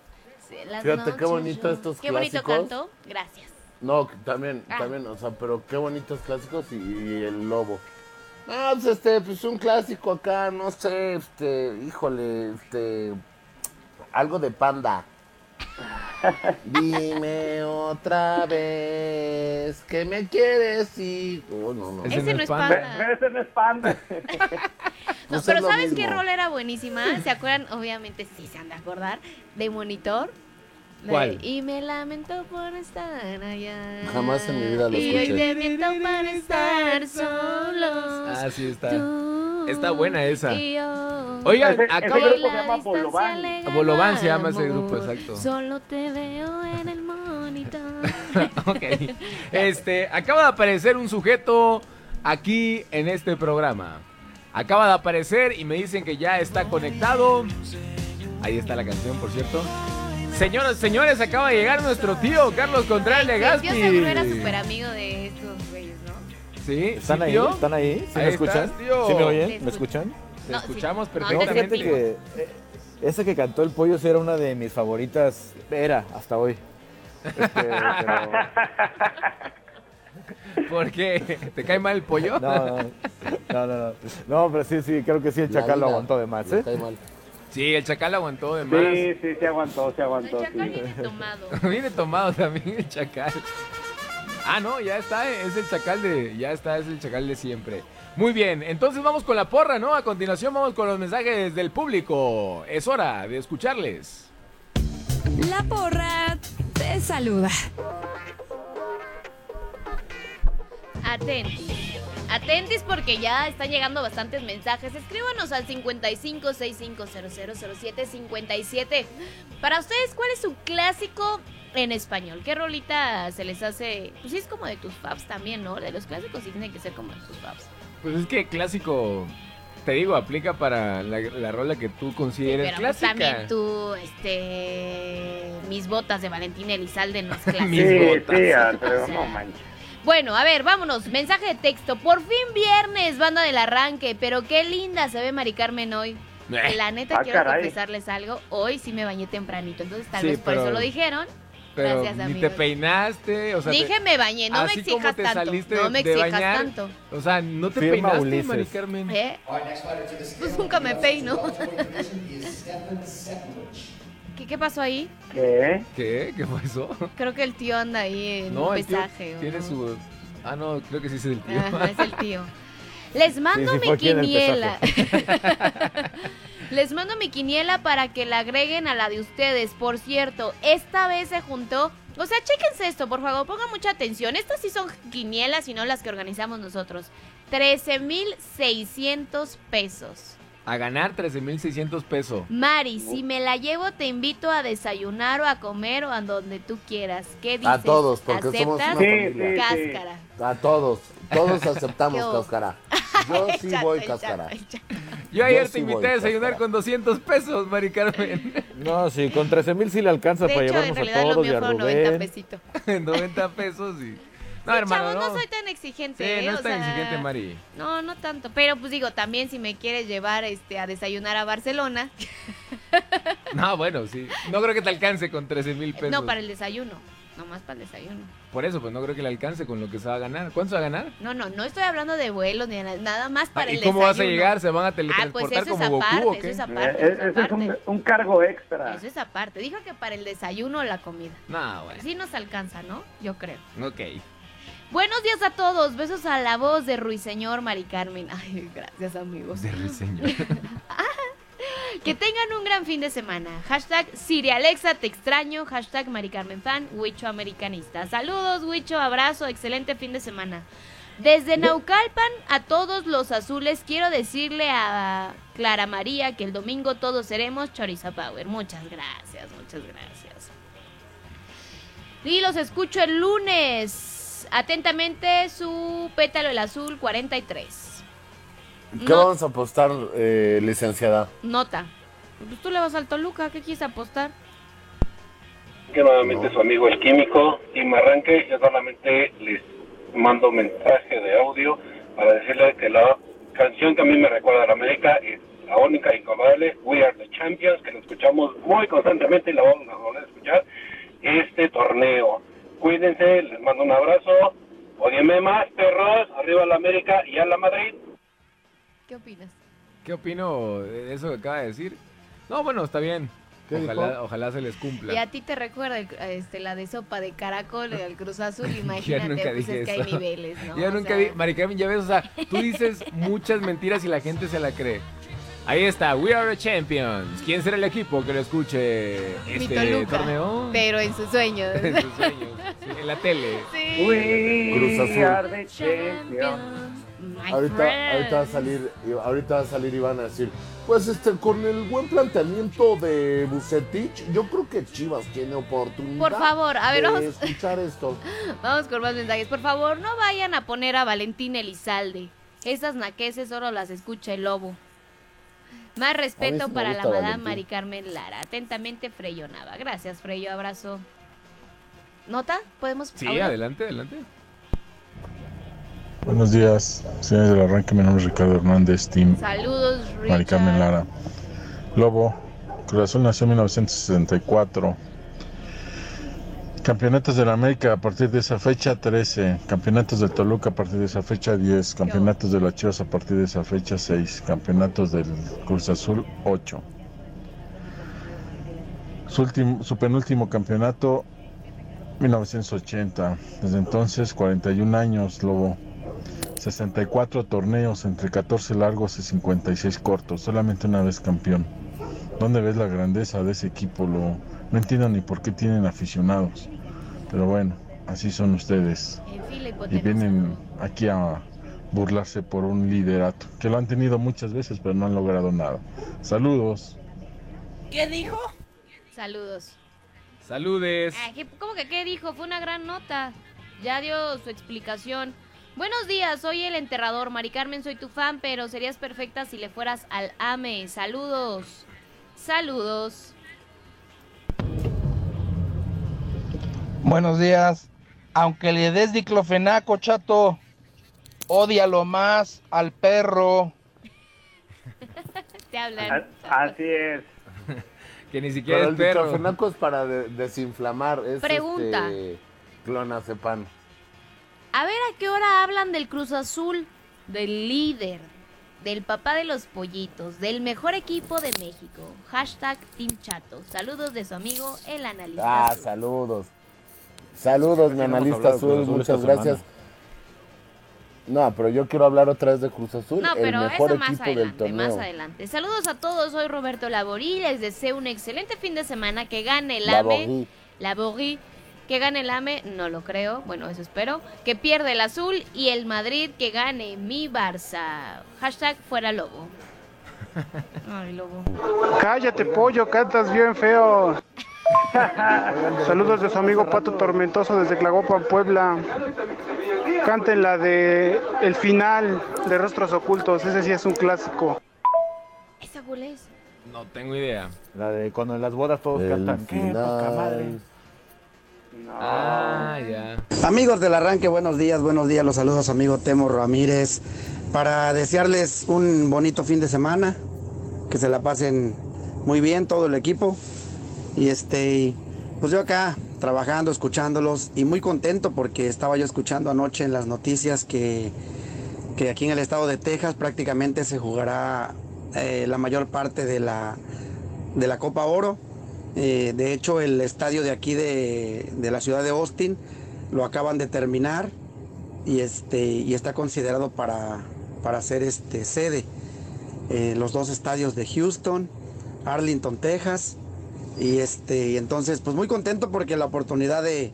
Si en las Fíjate qué bonito yo- estos Qué bonito clásicos. canto. Gracias. No, también, Ah. también, o sea, pero qué bonitos clásicos y, y el lobo. Ah, pues este, pues un clásico acá, no sé, este, híjole, este, algo de panda. Dime otra vez que me quieres y... Oh, no, no. Ese Ese no es panda. Ese no es panda. No, pero ¿sabes qué rol era buenísima? ¿Se acuerdan? Obviamente sí se han de acordar. De Monitor. Y me lamento por estar allá. Jamás en mi vida lo Y hoy escuché. te miento para estar solos. ah, sí está. Tú Está buena esa. y yo. Oigan, Ese- ese acaba grupo se La llama Bolobán. Bolobán se ese grupo, exacto. Solo te veo en el monitor. ok. Este, acaba de aparecer un sujeto aquí en este programa. Acaba de aparecer y me dicen que ya está conectado. Ahí está la canción, por cierto. Señoras, señores, acaba de llegar nuestro tío Carlos Contreras de Yo seguro era súper amigo de estos güeyes, ¿no? ¿Sí? ¿Están ¿Sí, ahí? tío? ¿Están ahí? ¿Sí Ahí me escuchan? estás. ¿Sí me oyen? ¿Me escuchan? Te No, sí. escuchamos No, No, perfectamente. fíjate que eh, esa que cantó el pollo sí era una de mis favoritas. Era, hasta hoy. Este, pero- ¿Por qué? ¿Te cae mal el pollo? no, no, no, no, no. No, pero sí, sí, creo que sí, el chacal lo aguantó de más, ¿eh? cae mal. Sí, el chacal aguantó de más. Sí, sí, se aguantó, se El aguantó. chacal Sí. viene tomado. Viene tomado también el chacal. Ah, no, ya está, es el chacal de. Ya está, es el chacal de siempre. Muy bien, entonces vamos con la porra, ¿no? A continuación vamos con los mensajes del público. Es hora de escucharles. La porra te saluda. Atentis. Atentis porque ya están llegando bastantes mensajes. Escríbanos al 55 650007 57. Para ustedes, ¿cuál es su clásico en español? ¿Qué rolita se les hace? Pues sí, es como de tus faps también, ¿no? De los clásicos sí tienen que ser como de tus faps. Pues es que clásico, te digo, aplica para la, la rola que tú consideres Pero pues, clásica. también tú, este. Mis botas de Valentín Elizalde no es clásico. Mis Sí, botas. sí, Alfredo, no manches. Bueno, a ver, vámonos. Mensaje de texto. Por fin viernes, banda del arranque. Pero qué linda se ve Mari Carmen hoy. Eh, La neta, Ah, quiero caray. confesarles algo. Hoy sí me bañé tempranito. Entonces, tal Sí, vez por pero- eso lo dijeron. Pero Gracias, ni te amigos. peinaste, o sea, te- Dije me bañé. No me así exijas te tanto. saliste No me de exijas bañar, tanto. O sea, no te Firma peinaste, Ulises. Mari Carmen. ¿Eh? Pues nunca me peino. ¿Qué, ¿Qué pasó ahí? ¿Qué? ¿Qué? ¿Qué fue eso? Creo que el tío anda ahí en No, un pesaje. ¿o tiene no? su... Ah, no, creo que sí es el tío. Ajá, es el tío. Les mando sí, mi quiniela. Les mando mi quiniela para que la agreguen a la de ustedes. Por cierto, esta vez se juntó. O sea, chéquense esto, por favor, pongan mucha atención. Estas sí son quinielas y no las que organizamos nosotros. 13,600 pesos. A ganar 13,600 pesos. Mari, si me la llevo, te invito a desayunar o a comer o a donde tú quieras. ¿Qué dices? A todos, porque somos una familia. sí, sí. Cáscara. A todos. Todos aceptamos cáscara. Yo sí voy cáscara. Yo ayer Yo te sí invité a desayunar Cáscara. con 200 pesos, Mari Carmen. No, sí, con 13 mil sí le alcanza De para hecho, en llevarnos a realidad lo todos y mío a fueron 90 Rubén. pesitos. 90 pesos y... No, Sí, hermano, chavos, no. no soy tan exigente. Sí, ¿eh? no O es tan sea, exigente, Mari. No, no tanto. Pero pues digo, también si me quieres llevar este a desayunar a Barcelona. No, bueno, sí. No creo que te alcance con 13 mil pesos. No, para el desayuno. Nomás para el desayuno. Por eso, pues no creo que le alcance con lo que se va a ganar. ¿Cuánto se va a ganar? No, no, no estoy hablando de vuelos ni de nada, nada más para Ah, ¿Y el cómo desayuno. vas a llegar? ¿Se van a Ah, pues teletransportar eso es como aparte, Goku o eso es Eh, aparte. eso es un, un cargo extra. Eso es aparte. Dijo que para el desayuno o la comida. No, bueno. Sí nos alcanza, ¿no? Yo creo. Ok. Buenos días a todos. Besos a la voz de Ruiseñor Mari Carmen. Ay, gracias, amigos. De reseñor. Que tengan un gran fin de semana. Hashtag Siri Alexa, te extraño. Hashtag Mari Carmen Fan, Huicho Americanista. Saludos, Huicho, abrazo, excelente fin de semana. Desde Naucalpan a todos los azules quiero decirle a Clara María que el domingo todos seremos Chorizo Power. Muchas gracias, muchas gracias. Y los escucho el lunes. Atentamente su pétalo el azul 43. ¿Qué No. vamos a apostar, eh, licenciada? Nota. Pues tú le vas al Toluca, ¿qué quieres apostar? que nuevamente su amigo el químico Team Arranque yo solamente les mando mensaje de audio para decirle que la canción que a mí me recuerda a la América es la única e incomparable We Are the Champions que la escuchamos muy constantemente y la vamos a volver a escuchar este torneo cuídense les mando un abrazo odienme más perros arriba la América y a la Madrid ¿Qué opinas? ¿Qué opino de eso que acaba de decir? No, bueno, está bien. ¿Qué Ojalá, ojalá se les cumpla. Y a ti te recuerda el- este, la de sopa de caracol al Cruz Azul, Ya imagínate, nunca pues dije es que hay eso. niveles, ¿no? Ya O nunca sea, vi, Mari Carmen, ya ves, o sea, tú dices muchas mentiras y la gente se la cree. Ahí está, We Are the Champions. ¿Quién será el equipo que lo escuche este Toluca, torneo? Pero en sus sueños. En sus sueños, sí, en la tele. Sí. We Cruz Azul. are the champions. Ahorita, ahorita va a salir, ahorita va a salir y van a decir, pues este, con el buen planteamiento de Bucetich, yo creo que Chivas tiene oportunidad. Por favor, a ver, de vamos. escuchar esto. Vamos con más mensajes. Por favor, no vayan a poner a Valentín Elizalde. Esas naqueses solo las escucha el lobo. Más respeto para la madame Valentín. Mari Carmen Lara. Atentamente, Freyo Nava. Gracias, Freyo. Abrazo. ¿Nota? ¿Podemos? Sí, adelante, adelante. Buenos días, señores del arranque. Mi nombre es Ricardo Hernández, Team Saludos, Richard. Mari Carmen Lara. Lobo, Cruz Azul nació en 1964. Campeonatos de la América a partir de esa fecha 13. Campeonatos del Toluca a partir de esa fecha 10. Campeonatos de las Chivas a partir de esa fecha 6. Campeonatos del Cruz Azul 8. Su, ultim- su penúltimo campeonato 1980. Desde entonces 41 años, Lobo. 64 torneos entre 14 largos y 56 cortos, solamente una vez campeón. ¿Dónde ves la grandeza de ese equipo? Lo, no entiendo ni por qué tienen aficionados. Pero bueno, así son ustedes. En fin, la Y vienen aquí a burlarse por un liderato, que lo han tenido muchas veces, pero no han logrado nada. Saludos. ¿Qué dijo? Saludos. Saludes. Ah, ¿qué- ¿Cómo que qué dijo? Fue una gran nota. Ya dio su explicación. Buenos días, soy el enterrador. Mari Carmen, soy tu fan, pero serías perfecta si le fueras al AME. Saludos. Saludos. Buenos días. Aunque le des diclofenaco, chato, ódialo más al perro. Te hablan. Así es. que ni siquiera Pero es el perro. diclofenaco es para de- desinflamar. Es Pregunta. Este, clonazepam. A ver a qué hora hablan del Cruz Azul, del líder, del papá de los pollitos, del mejor equipo de México. Hashtag Team Chato. Saludos de su amigo, el analista. Ah, azul. saludos. Saludos, mi analista azul, Azul muchas gracias. No, pero yo quiero hablar otra vez de Cruz Azul, No, el pero mejor eso más equipo del adelante, torneo. más adelante. Saludos a todos, soy Roberto Laborí, les deseo un excelente fin de semana, que gane el AME. Laborie, que gane el AME, no lo creo, bueno, eso espero. Que pierda el azul y el Madrid que gane mi Barça. Hashtag fuera Lobo. Ay, Lobo. Cállate, pollo, cantas bien feo. Saludos de su amigo Pato Tormentoso desde Tlagopan, Puebla. Canten la de El final de Rostros Ocultos, ese sí es un clásico. ¿Esa cuál es? No tengo idea. La de cuando en las bodas todos cantan. ¡Qué poca madre! Ah, ya. Amigos del arranque, buenos días, buenos días. Los saludos a su amigo Temo Ramírez para desearles un bonito fin de semana, que se la pasen muy bien todo el equipo. Y este, pues yo acá trabajando, escuchándolos y muy contento porque estaba yo escuchando anoche en las noticias que, que aquí en el estado de Texas prácticamente se jugará eh, la mayor parte de la, de la Copa Oro. Eh, de hecho, el estadio de aquí de, de la ciudad de Austin lo acaban de terminar y, este, y está considerado para, para ser este, sede. Eh, los dos estadios de Houston, Arlington, Texas. Y este, y entonces, pues muy contento porque la oportunidad de,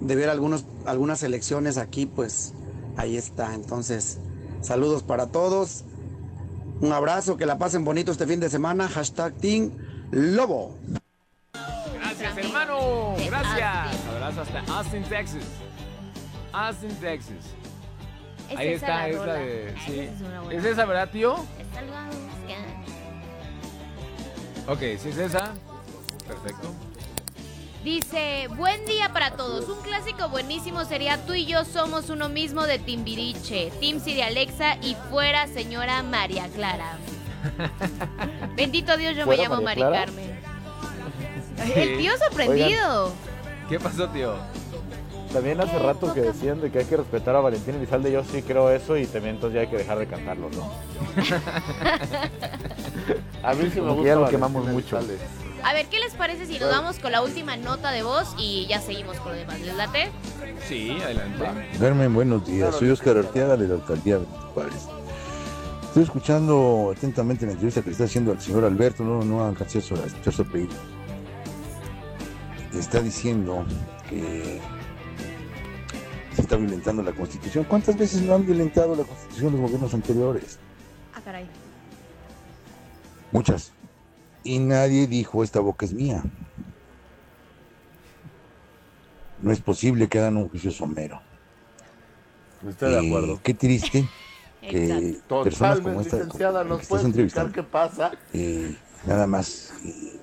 de ver algunos, algunas elecciones aquí, pues ahí está. Entonces, saludos para todos. Un abrazo, que la pasen bonito este fin de semana. Hashtag Team Lobo. Gracias, hermano. Gracias. Abrazo hasta Austin, Texas. Austin, Texas. Es Ahí esa está, la es la rola. de. Sí. esa es una buena ¿Es esa, verdad, tío? Esta lo vamos a buscar. Ok, si es esa. Perfecto. Dice, buen día para todos. Un clásico buenísimo sería tú y yo somos uno mismo de Timbiriche, Team Siri Alexa y fuera señora María Clara. Bendito Dios, yo me ¿Fuera llamo Mari María Clara? Carmen. El tío sorprendido. ¿Qué pasó, tío? También hace rato que decían de que hay que respetar a Valentín Elizalde, yo sí creo eso y también entonces ya hay que dejar de cantarlo, ¿no? A mí sí me gusta. ya lo Valentín quemamos mucho. Elizalde. A ver, ¿qué les parece si nos vamos con la última nota de voz y ya seguimos con lo demás? ¿Les late? Sí, adelante. Carmen, buenos días. Soy Oscar Arteaga de la alcaldía de Juárez. Estoy escuchando atentamente la entrevista que le está haciendo al señor Alberto, no, no alcancé a escuchar su apellido. Está diciendo que se está violentando la Constitución. ¿Cuántas veces no han violentado la Constitución los gobiernos anteriores? Ah, caray. Muchas. Y nadie dijo, esta boca es mía. No es posible que hagan un juicio somero. Estoy de Eh, acuerdo. Qué triste que personas como esta, licenciada, que ¿nos estás puede explicar qué pasa? eh, nada más eh,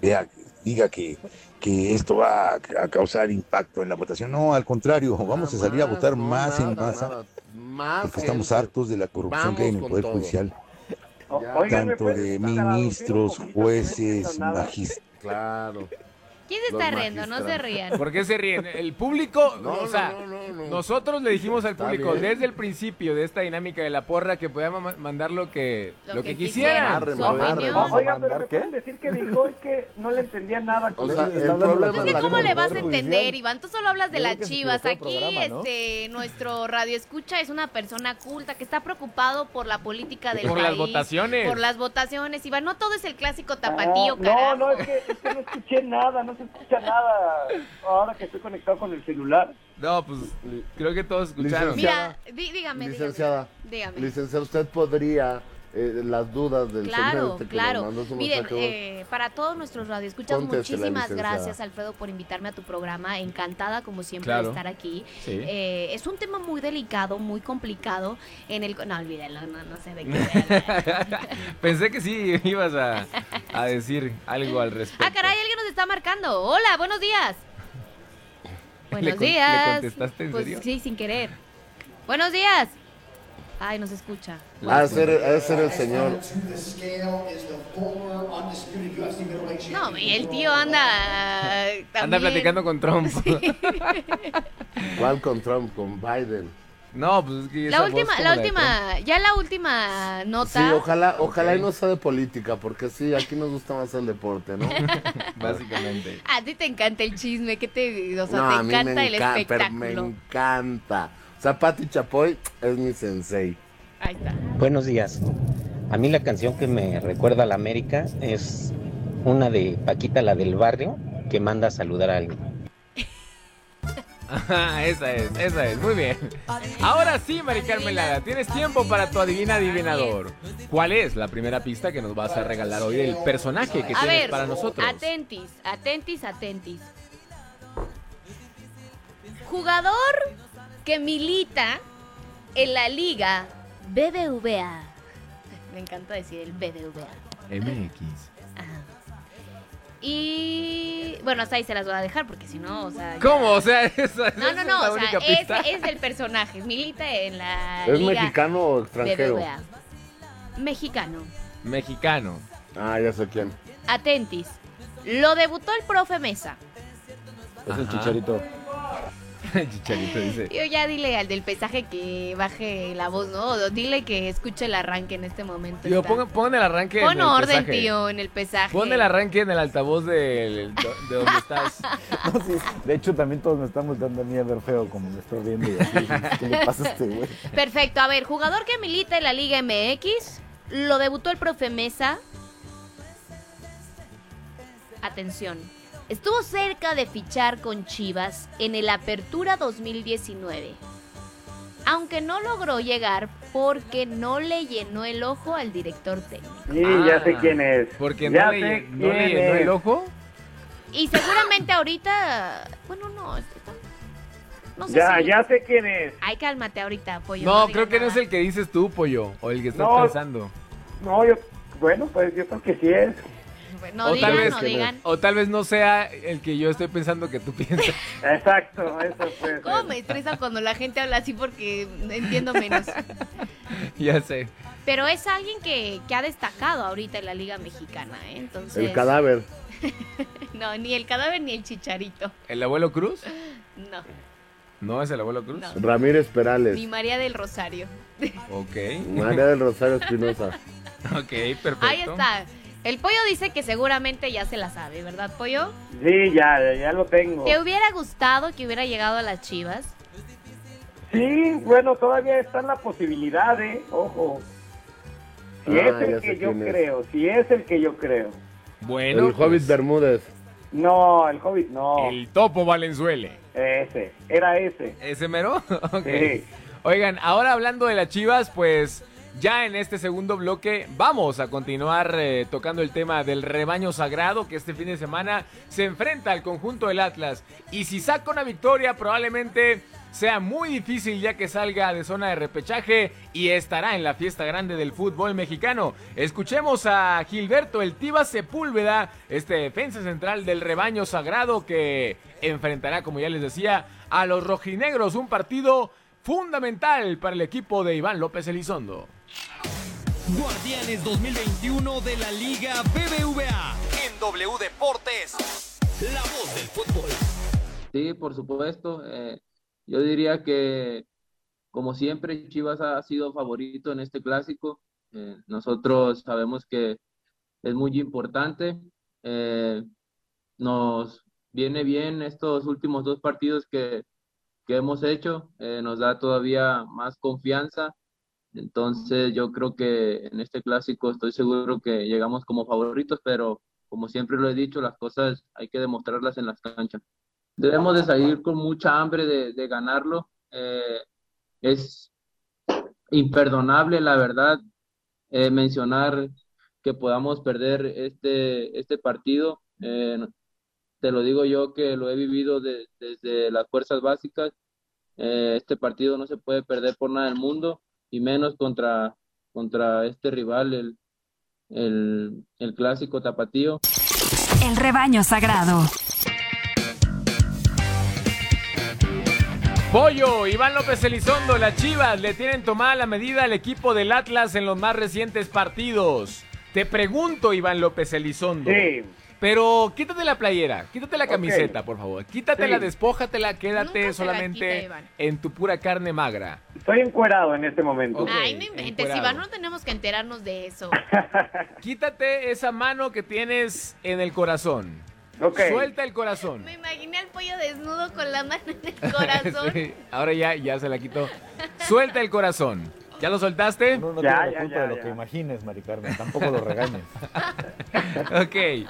vea, diga que, que esto va a, causar impacto en la votación. No, al contrario, vamos a salir a votar más en masa, nada. Más porque estamos hartos de la corrupción Vamos que hay en el Poder todo. Judicial, O- oigan, ¿me tanto pueden de ministros, jueces, magistrados. Claro. ¿Quién se está riendo? No se rían. ¿Por qué se ríen? El público, No, o sea, no, no, no. nosotros le dijimos al público desde el principio de esta dinámica de la porra que podíamos ma- mandar lo que, Lo lo, que que, quisieran. Oiga, pero qué? pueden decir que dijo es que no le entendía nada. O sea, Está el hablando problema es es la que cómo le vas a entender, Iván. Tú solo hablas de las chivas. Aquí, programa, ¿no? este, nuestro radio escucha es una persona culta que está preocupado por la política del Por país. las votaciones. Por las votaciones, Iván. No todo es el clásico tapatío, Ah, no, carajo. no, es que, es que no escuché nada, no se escucha nada ahora que estoy conectado con el celular. No, pues creo que todos escucharon. Mira, dí- dígame, Licenciada, dígame. dígame. licenciada, usted podría eh, las dudas del Claro, este que claro. nos Miren, eh, para todos nuestros radioescuchas, Contéstela, muchísimas licenciada. gracias, Alfredo, por invitarme a tu programa. Encantada, como siempre, Claro. de estar aquí. Sí. Eh, es un tema muy delicado, muy complicado. En el No, olvídalo, no, no sé de qué. Pensé que sí ibas a, a decir algo al respecto. ah, caray, alguien nos está marcando. Hola, buenos días. ¿Le Buenos con- le días. contestaste en pues serio? sí, sin querer. Buenos días. Ay, nos escucha. Ha de ser, ha de ser el señor. No, y el tío anda. eh, Anda platicando con Trump. ¿Cuál con Trump? Con Biden. No, pues es que La última, la última, ya la última Sí, nota. ojalá, ojalá y no sea de política, porque sí, aquí nos gusta más el deporte, ¿no? Básicamente. A ti te encanta el chisme, que te, o sea, no, te a mí encanta me el encanta, pero me espectáculo. encanta. O sea, Pati Chapoy es mi sensei. Ahí está. Buenos días. A mí la canción que me recuerda a la América es una de Paquita, la del barrio, que manda a saludar a alguien. Ajá, esa es, esa es, muy bien. Ahora sí, Mari Carmen Lara, tienes tiempo para tu adivina adivinador. ¿Cuál es la primera pista que nos vas a regalar hoy del personaje que A tienes ver, para nosotros? atentis, atentis, atentis. Jugador que milita en la liga BBVA. Me encanta decir el BBVA. MX. Y bueno, hasta ahí se las voy a dejar porque si no, o sea. ya- ¿Cómo? O sea, esa, No, esa no, es no, la o sea, única es, pista. es del personaje. Milita en la ¿Es liga mexicano o extranjero? BBVA. Mexicano. Mexicano. Ah, ya sé quién. Atentis. Lo debutó el profe Mesa. Es el chicharito. Chicharito dice. Yo ya dile al del pesaje que baje la voz, ¿no? O Dile que escuche el arranque en este momento. Está. pon, pon el arranque Pon en el orden, pesaje. tío, en el pesaje. Pon el arranque en el altavoz del- de donde estás. No, sí. De hecho, también todos me están voltando a mí a ver feo como me estoy viendo y así. ¿Qué le pasa a este güey? Perfecto, a ver, jugador que milita en la Liga MX, lo debutó el profe Mesa. Atención, estuvo cerca de fichar con Chivas en el Apertura 2019. Aunque no logró llegar porque no le llenó el ojo al director técnico. Sí, ya sé quién es. Porque ya no le, no llenó es. el ojo. Y seguramente ahorita, bueno, no, este, no sé Ya, si- ya sé quién es. Ay, cálmate ahorita, pollo. No, creo que no es el que dices tú, pollo. O el que estás No. pensando. No, yo, bueno, pues yo creo que sí es. No o, digan, tal vez, no digan. o tal vez no sea el que yo estoy pensando que tú piensas. Exacto, eso puede ¿Cómo ser. me estresa cuando la gente habla así porque entiendo menos? ya sé. Pero es alguien que, que ha destacado ahorita en la Liga Mexicana, ¿eh? Entonces... El cadáver. No, ni el cadáver ni el chicharito. ¿El abuelo Cruz? No, ¿No es el abuelo Cruz? No. Ramírez Perales. ni María del Rosario. Ok. María del Rosario Espinosa. Ok, perfecto. Ahí está. El pollo dice que seguramente ya se la sabe, ¿verdad, pollo? Sí, ya, ya lo tengo. ¿Te hubiera gustado que hubiera llegado a las chivas? Sí, bueno, todavía está en la posibilidad, ¿eh? Ojo. Si Ah, es el que yo es. creo, si es el que yo creo. Bueno, el Hobbit pues, Bermúdez. No, el Hobbit no. el Topo Valenzuela. Ese, era ese. ¿Ese mero? ok. Sí. Oigan, ahora hablando de las chivas, pues ya en este segundo bloque vamos a continuar eh, tocando el tema del rebaño sagrado que este fin de semana se enfrenta al conjunto del Atlas. Y si saca una victoria, probablemente sea muy difícil ya que salga de zona de repechaje y estará en la fiesta grande del fútbol mexicano. Escuchemos a Gilberto El Tiba Sepúlveda, este defensa central del rebaño sagrado que enfrentará, como ya les decía, a los rojinegros, un partido fundamental para el equipo de Iván López Elizondo. Guardianes 2021 de la Liga BBVA en W Deportes. la voz del fútbol. Sí, por supuesto. eh, yo diría que, como siempre, Chivas ha sido favorito en este clásico. Eh, nosotros sabemos que es muy importante. eh, nos viene bien estos últimos dos partidos que, que hemos hecho. nos da todavía más confianza. Entonces, yo creo que en este clásico estoy seguro que llegamos como favoritos, pero como siempre lo he dicho, las cosas hay que demostrarlas en las canchas. Debemos de salir con mucha hambre de, de ganarlo. Eh, es imperdonable, la verdad, eh, mencionar que podamos perder este, este partido. Eh, te lo digo yo que lo he vivido de- desde las fuerzas básicas. Eh, este partido no se puede perder por nada del mundo y menos contra, contra este rival, el, el, el clásico tapatío. El rebaño sagrado. Pollo, Iván López Elizondo, las Chivas le tienen tomada la medida al equipo del Atlas en los más recientes partidos. Te pregunto, Iván López Elizondo. Sí. Pero quítate la playera, quítate la camiseta, por favor. Quítatela, Sí. despójatela, quédate solamente quita, en tu pura carne magra. Estoy encuerado en este momento. Ay, no inventes. Iván, no tenemos que enterarnos de eso. Quítate esa mano que tienes en el corazón. Ok. Suelta el corazón. Me imaginé al pollo desnudo con la mano en el corazón. Sí, ahora ya, ya se la quitó. Suelta el corazón. ¿Ya lo soltaste? No, no tiene la culpa de lo que imagines, Mari Carmen. Tampoco lo regañes. Ok.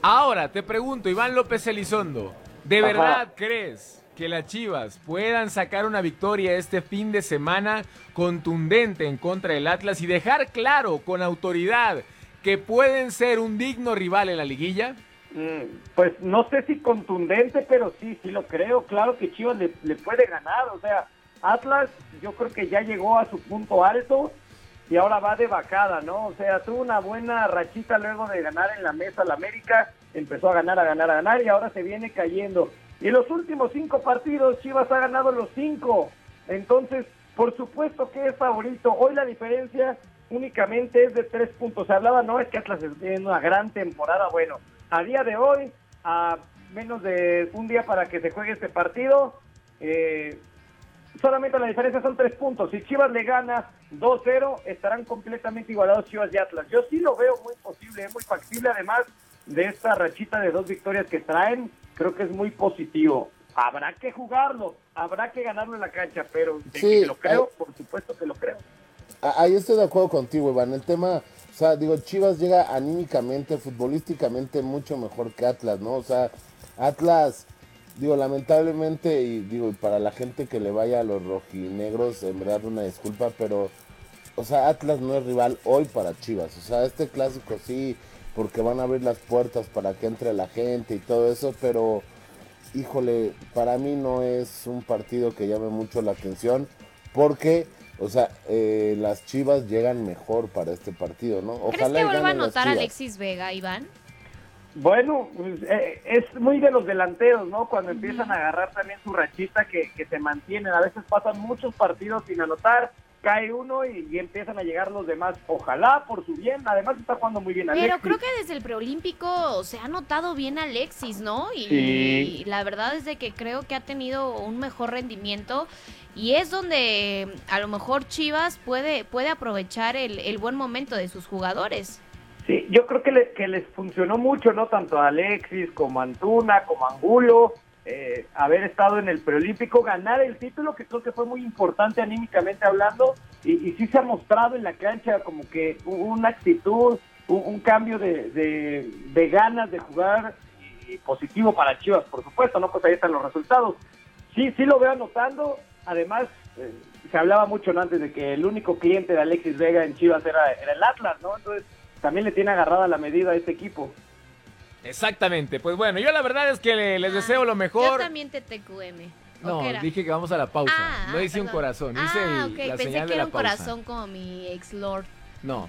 Ahora te pregunto, Iván López Elizondo, ¿de Ajá. verdad crees que las Chivas puedan sacar una victoria este fin de semana contundente en contra del Atlas y dejar claro con autoridad que pueden ser un digno rival en la liguilla? Mm, Pues no sé si contundente, pero sí, sí lo creo. Claro que Chivas le, puede ganar. O sea, Atlas yo creo que ya llegó a su punto alto y ahora va de bajada, ¿no? O sea, tuvo una buena rachita luego de ganar en la mesa al América. Empezó a ganar, a ganar, a ganar y ahora se viene cayendo. Y los últimos cinco partidos Chivas ha ganado los cinco. Entonces, por supuesto que es favorito. Hoy la diferencia únicamente es de tres puntos. Se hablaba, no, es que Atlas tiene una gran temporada. Bueno, a día de hoy, a menos de un día para que se juegue este partido, eh, solamente la diferencia son tres puntos. Si Chivas le gana 2-0, estarán completamente igualados Chivas y Atlas. Yo sí lo veo muy posible, muy factible, además de esta rachita de dos victorias que traen, creo que es muy positivo. Habrá que jugarlo, habrá que ganarlo en la cancha, pero Sí, que lo creo, hay- por supuesto que lo creo. Ah, Ahí estoy de acuerdo contigo, Iván. El tema, o sea, digo, Chivas llega anímicamente, futbolísticamente mucho mejor que Atlas, ¿no? O sea, Atlas, digo, lamentablemente, y digo, y para la gente que le vaya a los rojinegros, en verdad una disculpa, pero, o sea, Atlas no es rival hoy para Chivas. O sea, este clásico sí, porque van a abrir las puertas para que entre la gente y todo eso, pero, híjole, para mí no es un partido que llame mucho la atención, porque... O sea, eh, las Chivas llegan mejor para este partido, ¿no? ¿Crees que vuelva a anotar. Alexis Vega, Iván? Bueno, pues, eh, es muy de los delanteros, ¿no? Cuando empiezan a agarrar también su rachita que, que se mantienen. A veces pasan muchos partidos sin anotar, cae uno y, y empiezan a llegar los demás. Ojalá por su bien. Además está jugando muy bien Pero Alexis. creo que desde el preolímpico se ha notado bien Alexis, ¿no? Y, Sí. y la verdad es de que creo que ha tenido un mejor rendimiento y es donde a lo mejor Chivas puede, puede aprovechar el, el buen momento de sus jugadores. Sí, yo creo que, le- que les funcionó mucho, ¿no? Tanto a Alexis como a Antuna, como a Angulo, eh, haber estado en el preolímpico, ganar el título, que creo que fue muy importante anímicamente hablando, y, y sí se ha mostrado en la cancha como que una actitud, un, cambio de ganas de jugar, y positivo para Chivas, por supuesto, ¿no? Pues ahí están los resultados. Sí, sí lo veo anotando, además... eh, se hablaba mucho ¿no? antes de que el único cliente de Alexis Vega en Chivas era, era el Atlas, ¿no? Entonces, también le tiene agarrada la medida a este equipo. Exactamente. Pues bueno, yo la verdad es que le- les deseo lo Yo mejor. también te TQM. ¿o No, dije que vamos a la pausa. Ah, no ah, hice un corazón, hice Ah, el- ok, la pensé señal que de era un pausa. corazón como mi ex lord. No.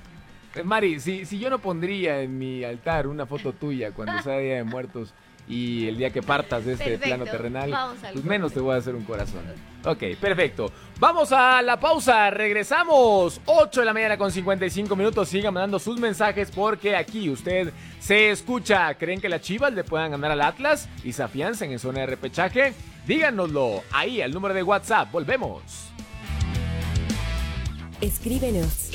Eh, Mari, si, si yo no pondría en mi altar una foto tuya cuando sea Día de Muertos Y el día que partas de este Perfecto. plano terrenal, pues menos te voy a hacer un corazón. Ok, perfecto. Vamos a la pausa, regresamos. 8 de la mañana con 55 minutos. Sigan mandando sus mensajes porque aquí usted se escucha. ¿Creen que las chivas le puedan ganar al Atlas y se afiancen en zona de repechaje? Díganoslo ahí al número de WhatsApp. Volvemos. Escríbenos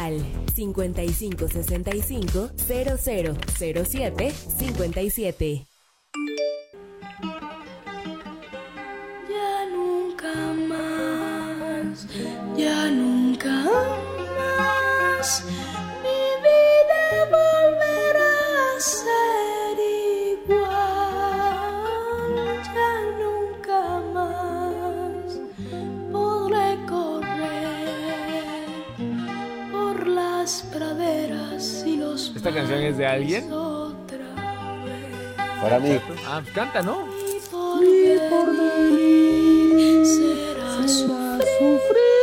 al 5565 0007 57. Ya nunca más, ya nunca más, mi vida volverá a ser igual. Ya nunca más podré correr por las praderas y los ¿Esta canción es de alguien? Para mí. Ah, pues canta, ¿no? Mi porvenir será sufrir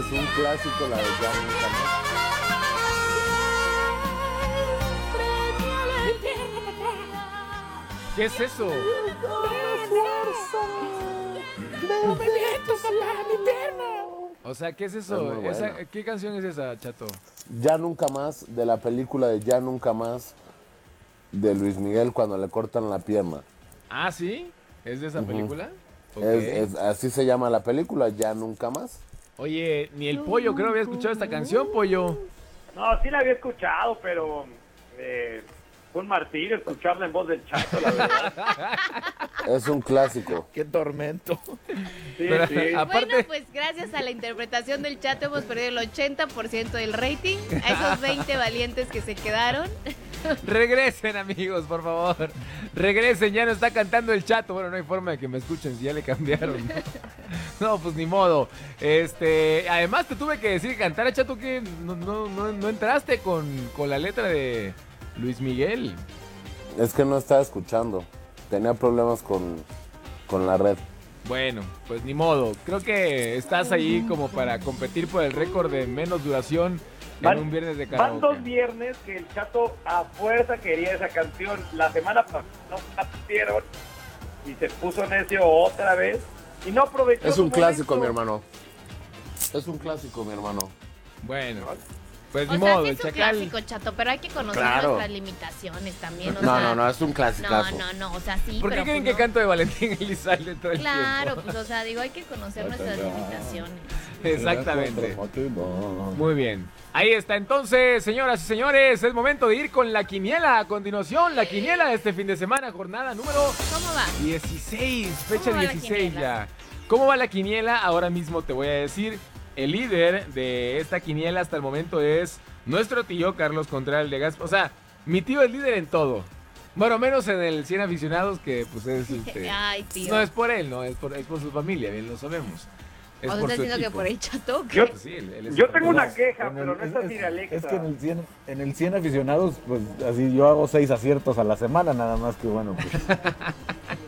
este es un clásico, la de Ya Nunca Más. ¿Qué es eso? O sea, ¿qué es eso? Es Esa-. ¿Qué canción es esa, chato? Ya Nunca Más, de la película de Ya Nunca Más, de Luis Miguel cuando le cortan la pierna. Ah, ¿sí? ¿Es de esa Ujú. película? Ok. Es- es- así se llama la película, Ya Nunca Más. Oye, ni el pollo creo había escuchado esta canción, pollo. No, sí la había escuchado, pero eh, un martirio escucharla en voz del chato, la verdad. Es un clásico. Qué tormento. Sí, Pero, sí. aparte, Bueno, pues gracias a la interpretación del chat hemos perdido el 80% del rating. A esos 20 valientes que se quedaron. regresen, amigos, por favor. Regresen, ya no está cantando el chato. Bueno, no hay forma de que me escuchen si ya le cambiaron. No, No, pues ni modo. Este, además te tuve que decir cantar a chato que no, no, no, no entraste con, con la letra de Luis Miguel. Es que no estaba escuchando. Tenía problemas con, con la red. Bueno, pues ni modo. Creo que estás ahí como para competir por el récord de menos duración en Van- un viernes de Van karaoke. dos viernes que el chato a fuerza quería esa canción. La semana pasada no la pusieron y se puso necio otra vez. Y no aprovechó. Es un clásico, mi hermano. Es un clásico, mi hermano. Bueno, pues O ni sea, modo, sí es un chacal. clásico, chato, pero hay que conocer Claro. nuestras limitaciones también. O No, sea, no, no, es un No, clasicazo. no, no, o sea, sí, ¿Por qué pero creen pues que no. canto de Valentín Elizalde todo el Claro, tiempo? pues o sea, digo, hay que conocer nuestras limitaciones. Exactamente. Muy bien. Ahí está. Entonces, señoras y señores, es momento de ir con la quiniela. A continuación, la quiniela de este fin de semana, jornada número ¿Cómo va? 16, fecha ¿Cómo va la 16 quiniela? ya. ¿Cómo va la quiniela? Ahora mismo te voy a decir. El líder de esta quiniela hasta el momento es nuestro tío Carlos Contreras de Gas. O sea, mi tío es líder en todo. Bueno, menos en el 100 aficionados, que pues es. este, Ay, tío. no es por él, no, es por, es por su familia, bien lo sabemos. Es o sea, por estás su diciendo que por el chato. Yo, Sí, él- él es yo tengo una queja, el- pero no está Sir Alexa. Es que en el 100, en el 100 aficionados, pues así yo hago seis aciertos a la semana, nada más que bueno, pues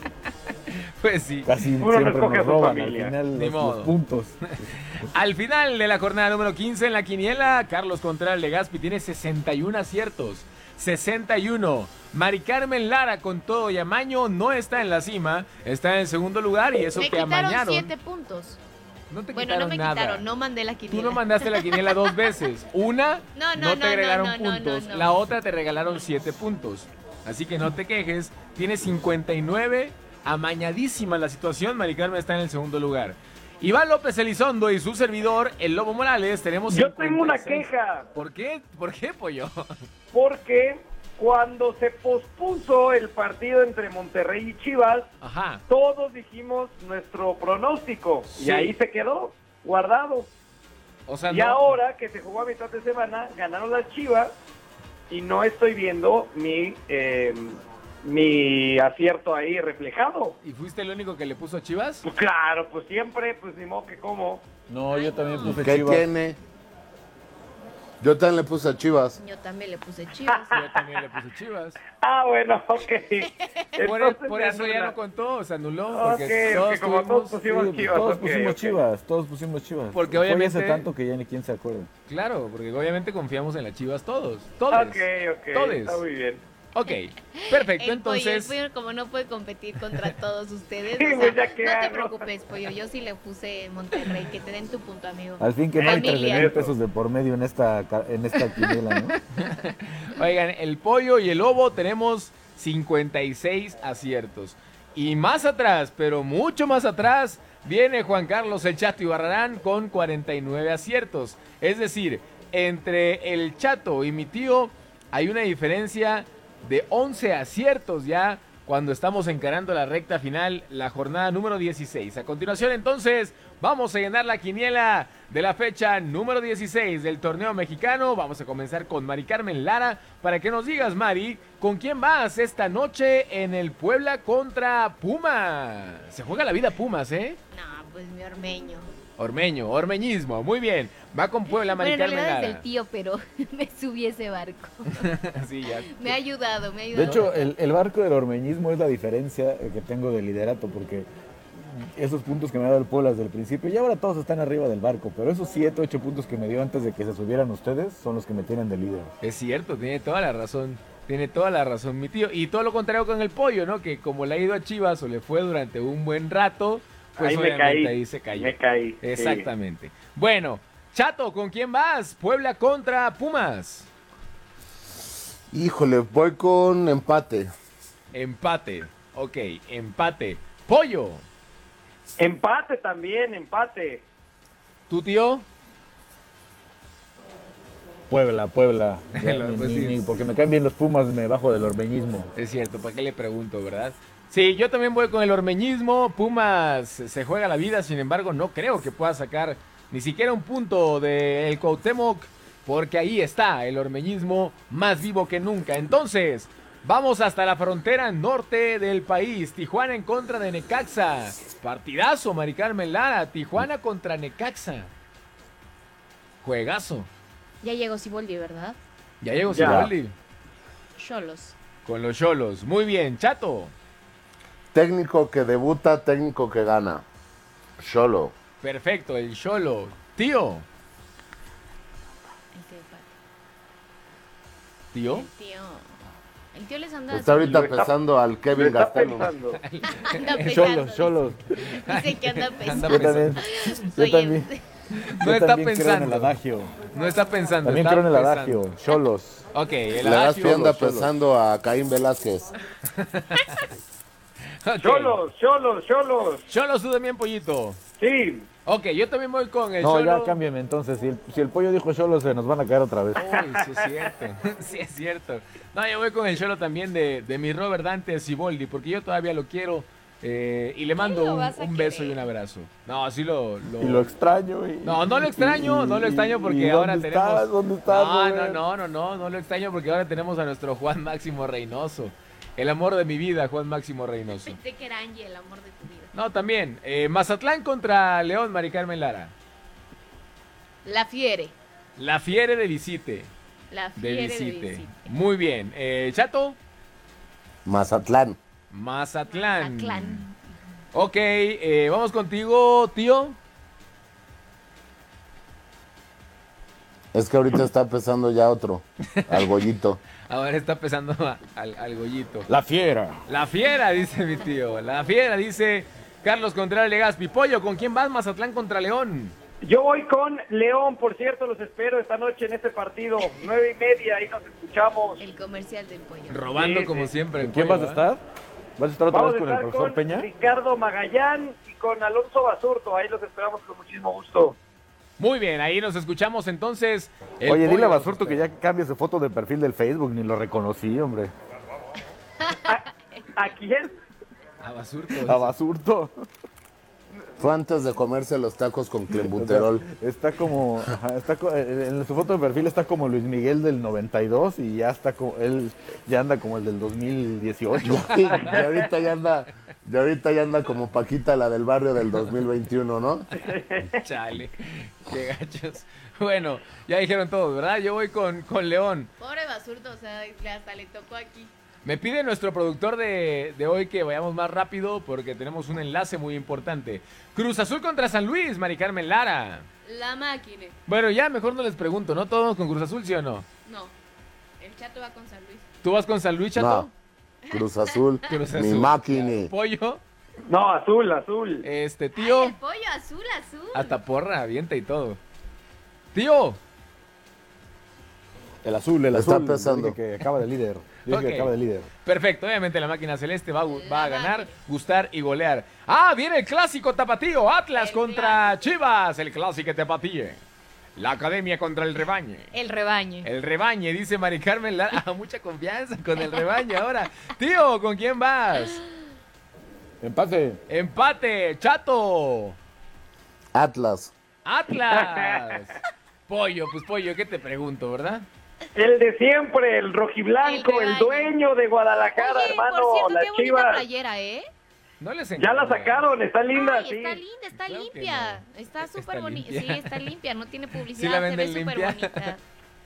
Pues sí. casi Uno no siempre nos roban al familia. final Ni los, los modo. puntos. Al final de la jornada número 15 en la quiniela, Carlos Contreras Legaspi tiene 61 aciertos. 61. Mari Carmen Lara con todo y amaño no está en la cima, está en segundo lugar y eso Me que quitaron amañaron. 7 puntos. No te Bueno, no me nada. quitaron, no mandé la Tú quiniela. no mandaste la quiniela dos veces. Una, No, no, no, te no, regalaron no, no, puntos. no, no. La otra te regalaron 7 puntos. Así que no te quejes. Tienes 59. Amañadísima la situación. Mari Carmen está en el segundo lugar. Iván López Elizondo y su servidor, el Lobo Morales, tenemos. Yo tengo una 56. queja. ¿Por qué? ¿Por qué, pollo? Porque cuando se pospuso el partido entre Monterrey y Chivas, Ajá. todos dijimos nuestro pronóstico. Sí. Y ahí se quedó, guardado. O sea, y no. ahora que se jugó a mitad de semana, ganaron las Chivas y no estoy viendo mi, eh, mi acierto ahí reflejado. ¿Y fuiste el único que le puso a Chivas? Pues claro, pues siempre, pues ni modo que como. No, yo también puse ¿Qué Chivas. tiene? Yo también le puse a Chivas. Yo también le puse chivas. Yo también le puse Chivas. Ah, bueno, ok. Por, se eso ya no contó, se anuló. Ok, Porque todos como todos pusimos Sí, Chivas. todos pusimos. Chivas, todos pusimos Chivas. Porque Fue obviamente- hace tanto que ya ni quién se acuerda. Claro, porque obviamente confiamos en las Chivas todos. Todos. Ok, ok, Todes. está muy bien. Ok, perfecto. El pollo, el Entonces, pollo como no puede competir contra todos ustedes, Sí, o sea, pues, no te preocupes, pollo, yo sí le puse Monterrey, que te den tu punto, amigo. Al fin que no hay 13 Familia. mil pesos de por medio en esta, en esta quiniela, ¿no? oigan, el pollo y el lobo tenemos 56 aciertos. Y más atrás, pero mucho más atrás, viene Juan Carlos el Chato Ibarrarán con 49 aciertos. Es decir, entre el Chato y mi tío hay una diferencia de 11 aciertos ya cuando estamos encarando la recta final, la jornada número 16. A continuación, entonces, vamos a llenar la quiniela de la fecha número 16 del torneo mexicano. Vamos a comenzar con Mari Carmen Lara para que nos digas, Mari, ¿con quién vas esta noche en el Puebla contra Pumas? Se juega la vida Pumas, ¿eh? No, pues mi ormeño. Ormeño, ormeñismo, muy bien. Va con Puebla, Mari Bueno, el tío, pero me subí ese barco. sí, ya. Me ha ayudado, me ha ayudado. De hecho, el, el barco del ormeñismo es la diferencia que tengo de liderato, porque esos puntos que me ha dado el Puebla desde el principio, y ahora todos están arriba del barco, pero esos 7, 8 puntos que me dio antes de que se subieran ustedes son los que me tienen de líder. Es cierto, tiene toda la razón. Tiene toda la razón mi tío. Y todo lo contrario con el pollo, ¿no? Que como le ha ido a Chivas o le fue durante un buen rato, pues Ahí me obviamente caí, ahí se cayó. me caí, sí. Exactamente. Bueno, Chato, ¿con quién vas? Puebla contra Pumas. Híjole, voy con empate. Empate. Ok, empate. Pollo. Empate también, empate. ¿Tu tío? Puebla, Puebla. Ya Lo- ni- pues ni- sí. ni porque me caen bien los Pumas, me bajo del ormeñismo. Es cierto, ¿para qué le pregunto, verdad? Sí, yo también voy con el ormeñismo. Pumas se juega la vida, sin embargo, no creo que pueda sacar ni siquiera un punto del Cuauhtémoc, porque ahí está el ormeñismo más vivo que nunca. Entonces, vamos hasta la frontera norte del país. Tijuana en contra de Necaxa. Partidazo, Mari Carmen Lara. Tijuana contra Necaxa. Juegazo. Ya llegó Siboldi, ¿verdad? Ya llegó. Siboldi Cholos. con los cholos. Muy bien, Chato. Técnico que debuta, técnico que gana. Solo. Perfecto, el Cholo. Tío. ¿Tío? El tío. El tío les anda Está ahorita está- pesando al Kevin Gastelum. pensando. Anda pesando. Cholos, cholos. Dice que anda pesando. Yo también. Yo también. No está también creo en pensando. el adagio. No está pensando. También está creo en el pensando. adagio. Cholos. Ok, el Le das adagio. anda pesando a Caín Velázquez. Cholos, cholos, cholos. Cholos, tú también, pollito. Sí. Ok, yo también voy con el No, Cholo. ya cámbiame entonces. Si el, si el pollo dijo Cholos, se nos van a caer otra vez. Uy, sí es cierto. sí es cierto. No, yo voy con el Cholo también de, de mi Robert Dante Siboldi, porque yo todavía lo quiero. eh, y le mando lo un, vas a un beso y querer? un abrazo. No, sí lo. lo- Y lo extraño. y- No, no lo extraño, no lo extraño porque y ahora ¿dónde tenemos. estás? ¿Dónde estás, no, no, Robert? no, no, no, no lo extraño porque ahora tenemos a nuestro Juan Máximo Reynoso. El amor de mi vida, Juan Máximo Reynoso. Pensé que era Angie, el amor de tu vida. No, también. eh, Mazatlán contra León, Mari Carmen Lara. La Fiere. La Fiere de visite. La De Fiere de visite. visite. Muy bien. Eh, Chato, Mazatlán. Mazatlán. Mazatlán. Ok, eh, vamos contigo, tío. Es que ahorita está pesando ya otro. Al gollito. Ahora está pesando a- al, al gollito. La fiera. La fiera, dice mi tío. La fiera, dice Carlos Contreras Legaspi. Pollo, ¿con quién vas? Mazatlán contra León. Yo voy con León, por cierto, los espero esta noche en este partido. Nueve y media, ahí nos escuchamos. El comercial del pollo. Robando Sí, como sí. siempre. el ¿Con quién pollo, vas a ¿eh? estar? ¿Vas a estar otra Vamos vez con el profesor con Peña? Ricardo Magallán y con Alonso Basurto. Ahí los esperamos con muchísimo gusto. Muy bien, ahí nos escuchamos entonces. El Oye, dile a. Basurto que ya cambie su foto de perfil del Facebook, ni lo reconocí, hombre. ¿A quién? A Basurto. A Basurto. Fue antes de comerse los tacos con clenbuterol. Está como, está co- eh, en su foto de perfil está como Luis Miguel del 92 y ya está como, él ya anda como el del 2018. y ahorita ya anda, y ahorita ya anda como Paquita, la del barrio del 2021, ¿no? Chale, qué gachos. Bueno, ya dijeron todos, ¿verdad? Yo voy con, con León. Pobre basurto, o sea, hasta le tocó aquí. Me pide nuestro productor de, de hoy que vayamos más rápido porque tenemos un enlace muy importante. Cruz Azul contra San Luis, Mari Carmen Lara. La máquina. Bueno, ya mejor no les pregunto, ¿no? ¿Todos con Cruz Azul, sí o no? No. El chato va con San Luis. ¿Tú vas con San Luis, Chato? No. Cruz Azul, Cruz mi Azul. máquina. ¿Pollo? No, azul, azul. Este, tío. El pollo azul, azul. Hasta porra, avienta y todo. Tío. El azul, el Está azul. Yo dije que acaba de líder. Yo dije Ok. que acaba de líder. Perfecto, obviamente la máquina celeste va, a gu- va a ganar, gustar y golear. Ah, viene el clásico tapatío, Atlas contra Chivas, el clásico tapatío. La academia contra el rebaño. El rebaño. El rebaño, dice Mari Carmen Lara. Ah, mucha confianza con el rebaño ahora. Tío, ¿con quién vas? Empate. Empate, Chato. Atlas. Atlas. Pollo, pues pollo, ¿qué te pregunto, verdad? El de siempre, el rojiblanco, El dueño de Guadalajara, Oye, hermano, por cierto, las qué bonita chivas. playera, ¿eh? No les Ya la sacaron, está linda, Ay, sí. está linda, está Claro limpia. Está súper bonita. Sí, está limpia, no tiene Sí publicidad, la se ve súper limpia. bonita.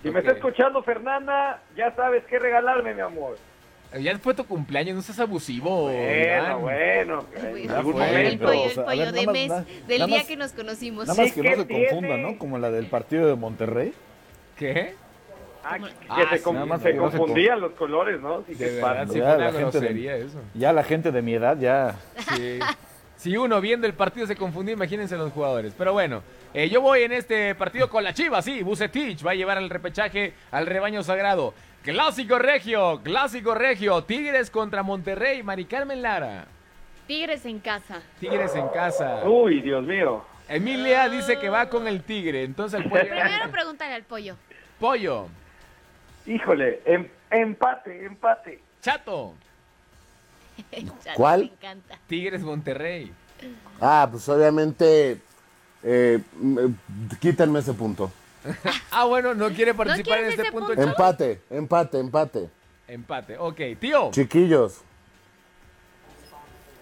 Si me está escuchando Fernanda, ya sabes qué regalarme, mi amor. Ya fue tu cumpleaños, no seas abusivo. Bueno, Iván. bueno. Algún fue. El pollo, o el sea, pollo ver, de más- mes, nada- del nada día más- que nos conocimos. Nada más Sí, que no ¿qué se confunda? ¿no? Como la del partido de Monterrey. ¿Qué? Ah, que Ah, se, con- más que se confundían los colores, ¿no? Sí, De qué verdad, sí Ya una de- eso. Ya la gente de mi edad ya. Sí. Si uno viendo el partido se confundió, imagínense los jugadores. Pero bueno, eh, yo voy en este partido con la Chivas, sí. Bucetich va a llevar al repechaje al rebaño sagrado. Clásico regio, clásico regio. Tigres contra Monterrey, Mari Carmen Lara. Tigres en casa. Tigres en casa. Uy, Dios mío. Emilia dice que va con el Tigre, entonces el pollo. Primero pregúntale al pollo. Pollo, Híjole, em- empate, empate. Chato, Chato, ¿Cuál? Me encanta. Tigres Monterrey. Ah, pues obviamente, eh, m- quítenme ese punto. Ah, bueno, no quiere participar en este ese punto. punto? Empate, empate, empate. Empate, ok. Tío, Chiquillos.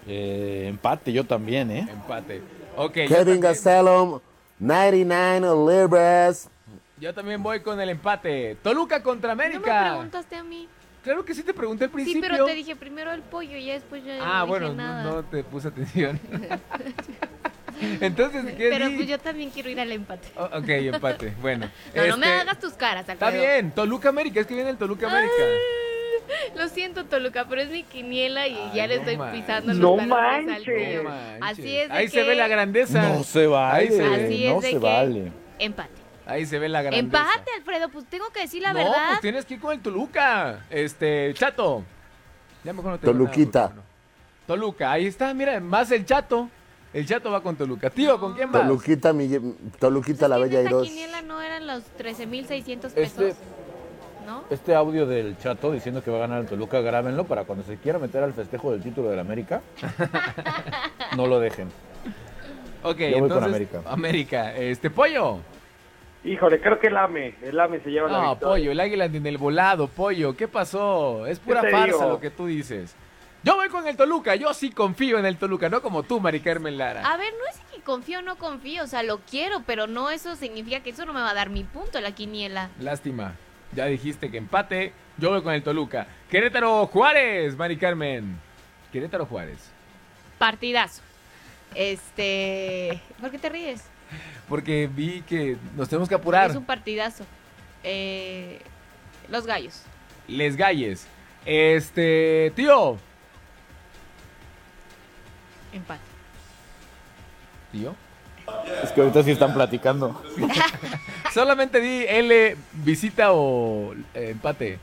Eh, empate, yo también, ¿eh? empate. Ok, Kevin Gastelum, 99 libras. Yo también voy con el empate. Toluca contra No me América. preguntaste a mí. Claro que sí te pregunté al Sí, principio. pero te dije primero el pollo y ya después yo Ah, no bueno, dije nada. no, no te puse atención. Entonces, ¿qué Pero di? pues yo también quiero ir al empate. Oh, ok, empate. Bueno. No, no me este, hagas tus caras, Está Alfredo. bien, Toluca América, es que viene el Toluca América. Lo siento, Toluca, pero es mi quiniela y Ay, ya le no estoy manches. pisando los No talones al manches. tío. No manches. Así es de Ahí se ve la grandeza. No se vale. Ahí se ve. Así es no de se que- vale. Empate. Ahí se ve la grandeza. Empate, Alfredo, pues tengo que decir la no, verdad. pues tienes que ir con el Toluca. Este, Chato. Ya mejor no nada, Toluquita. Toluca, ahí está, mira, más el Chato. El Chato va con Toluca. Tío, ¿con quién vas? Toluquita, mi, Toluquita la Bella esta Iros. quiniela no eran los 13,600 Este, pesos, ¿no? este audio del chato diciendo que va a ganar el Toluca, grábenlo para cuando se quiera meter al festejo del título del América, no lo dejen. Ok, Yo voy con entonces, América. América. Este, Pollo. Híjole, creo que el AME, el AME se lleva la No, victoria. Pollo, el águila en el volado, Pollo. ¿Qué pasó? Es pura farsa digo? lo que tú dices. Yo voy con el Toluca, yo sí confío en el Toluca, no como tú, Mari Carmen Lara. A ver, no es que confío o no confío, o sea, lo quiero, pero no eso significa que eso no me va a dar mi punto la quiniela. Lástima. Ya dijiste que empate. Yo voy con el Toluca. Querétaro Juárez, Mari Carmen. Querétaro Juárez. Partidazo. Este, ¿por qué te ríes? Porque vi que nos tenemos que apurar. Es un partidazo. Eh, los gallos. Les Galles. Este, tío. Empate. Tío. Es que ahorita sí están platicando. Solamente di L, visita o eh, empate.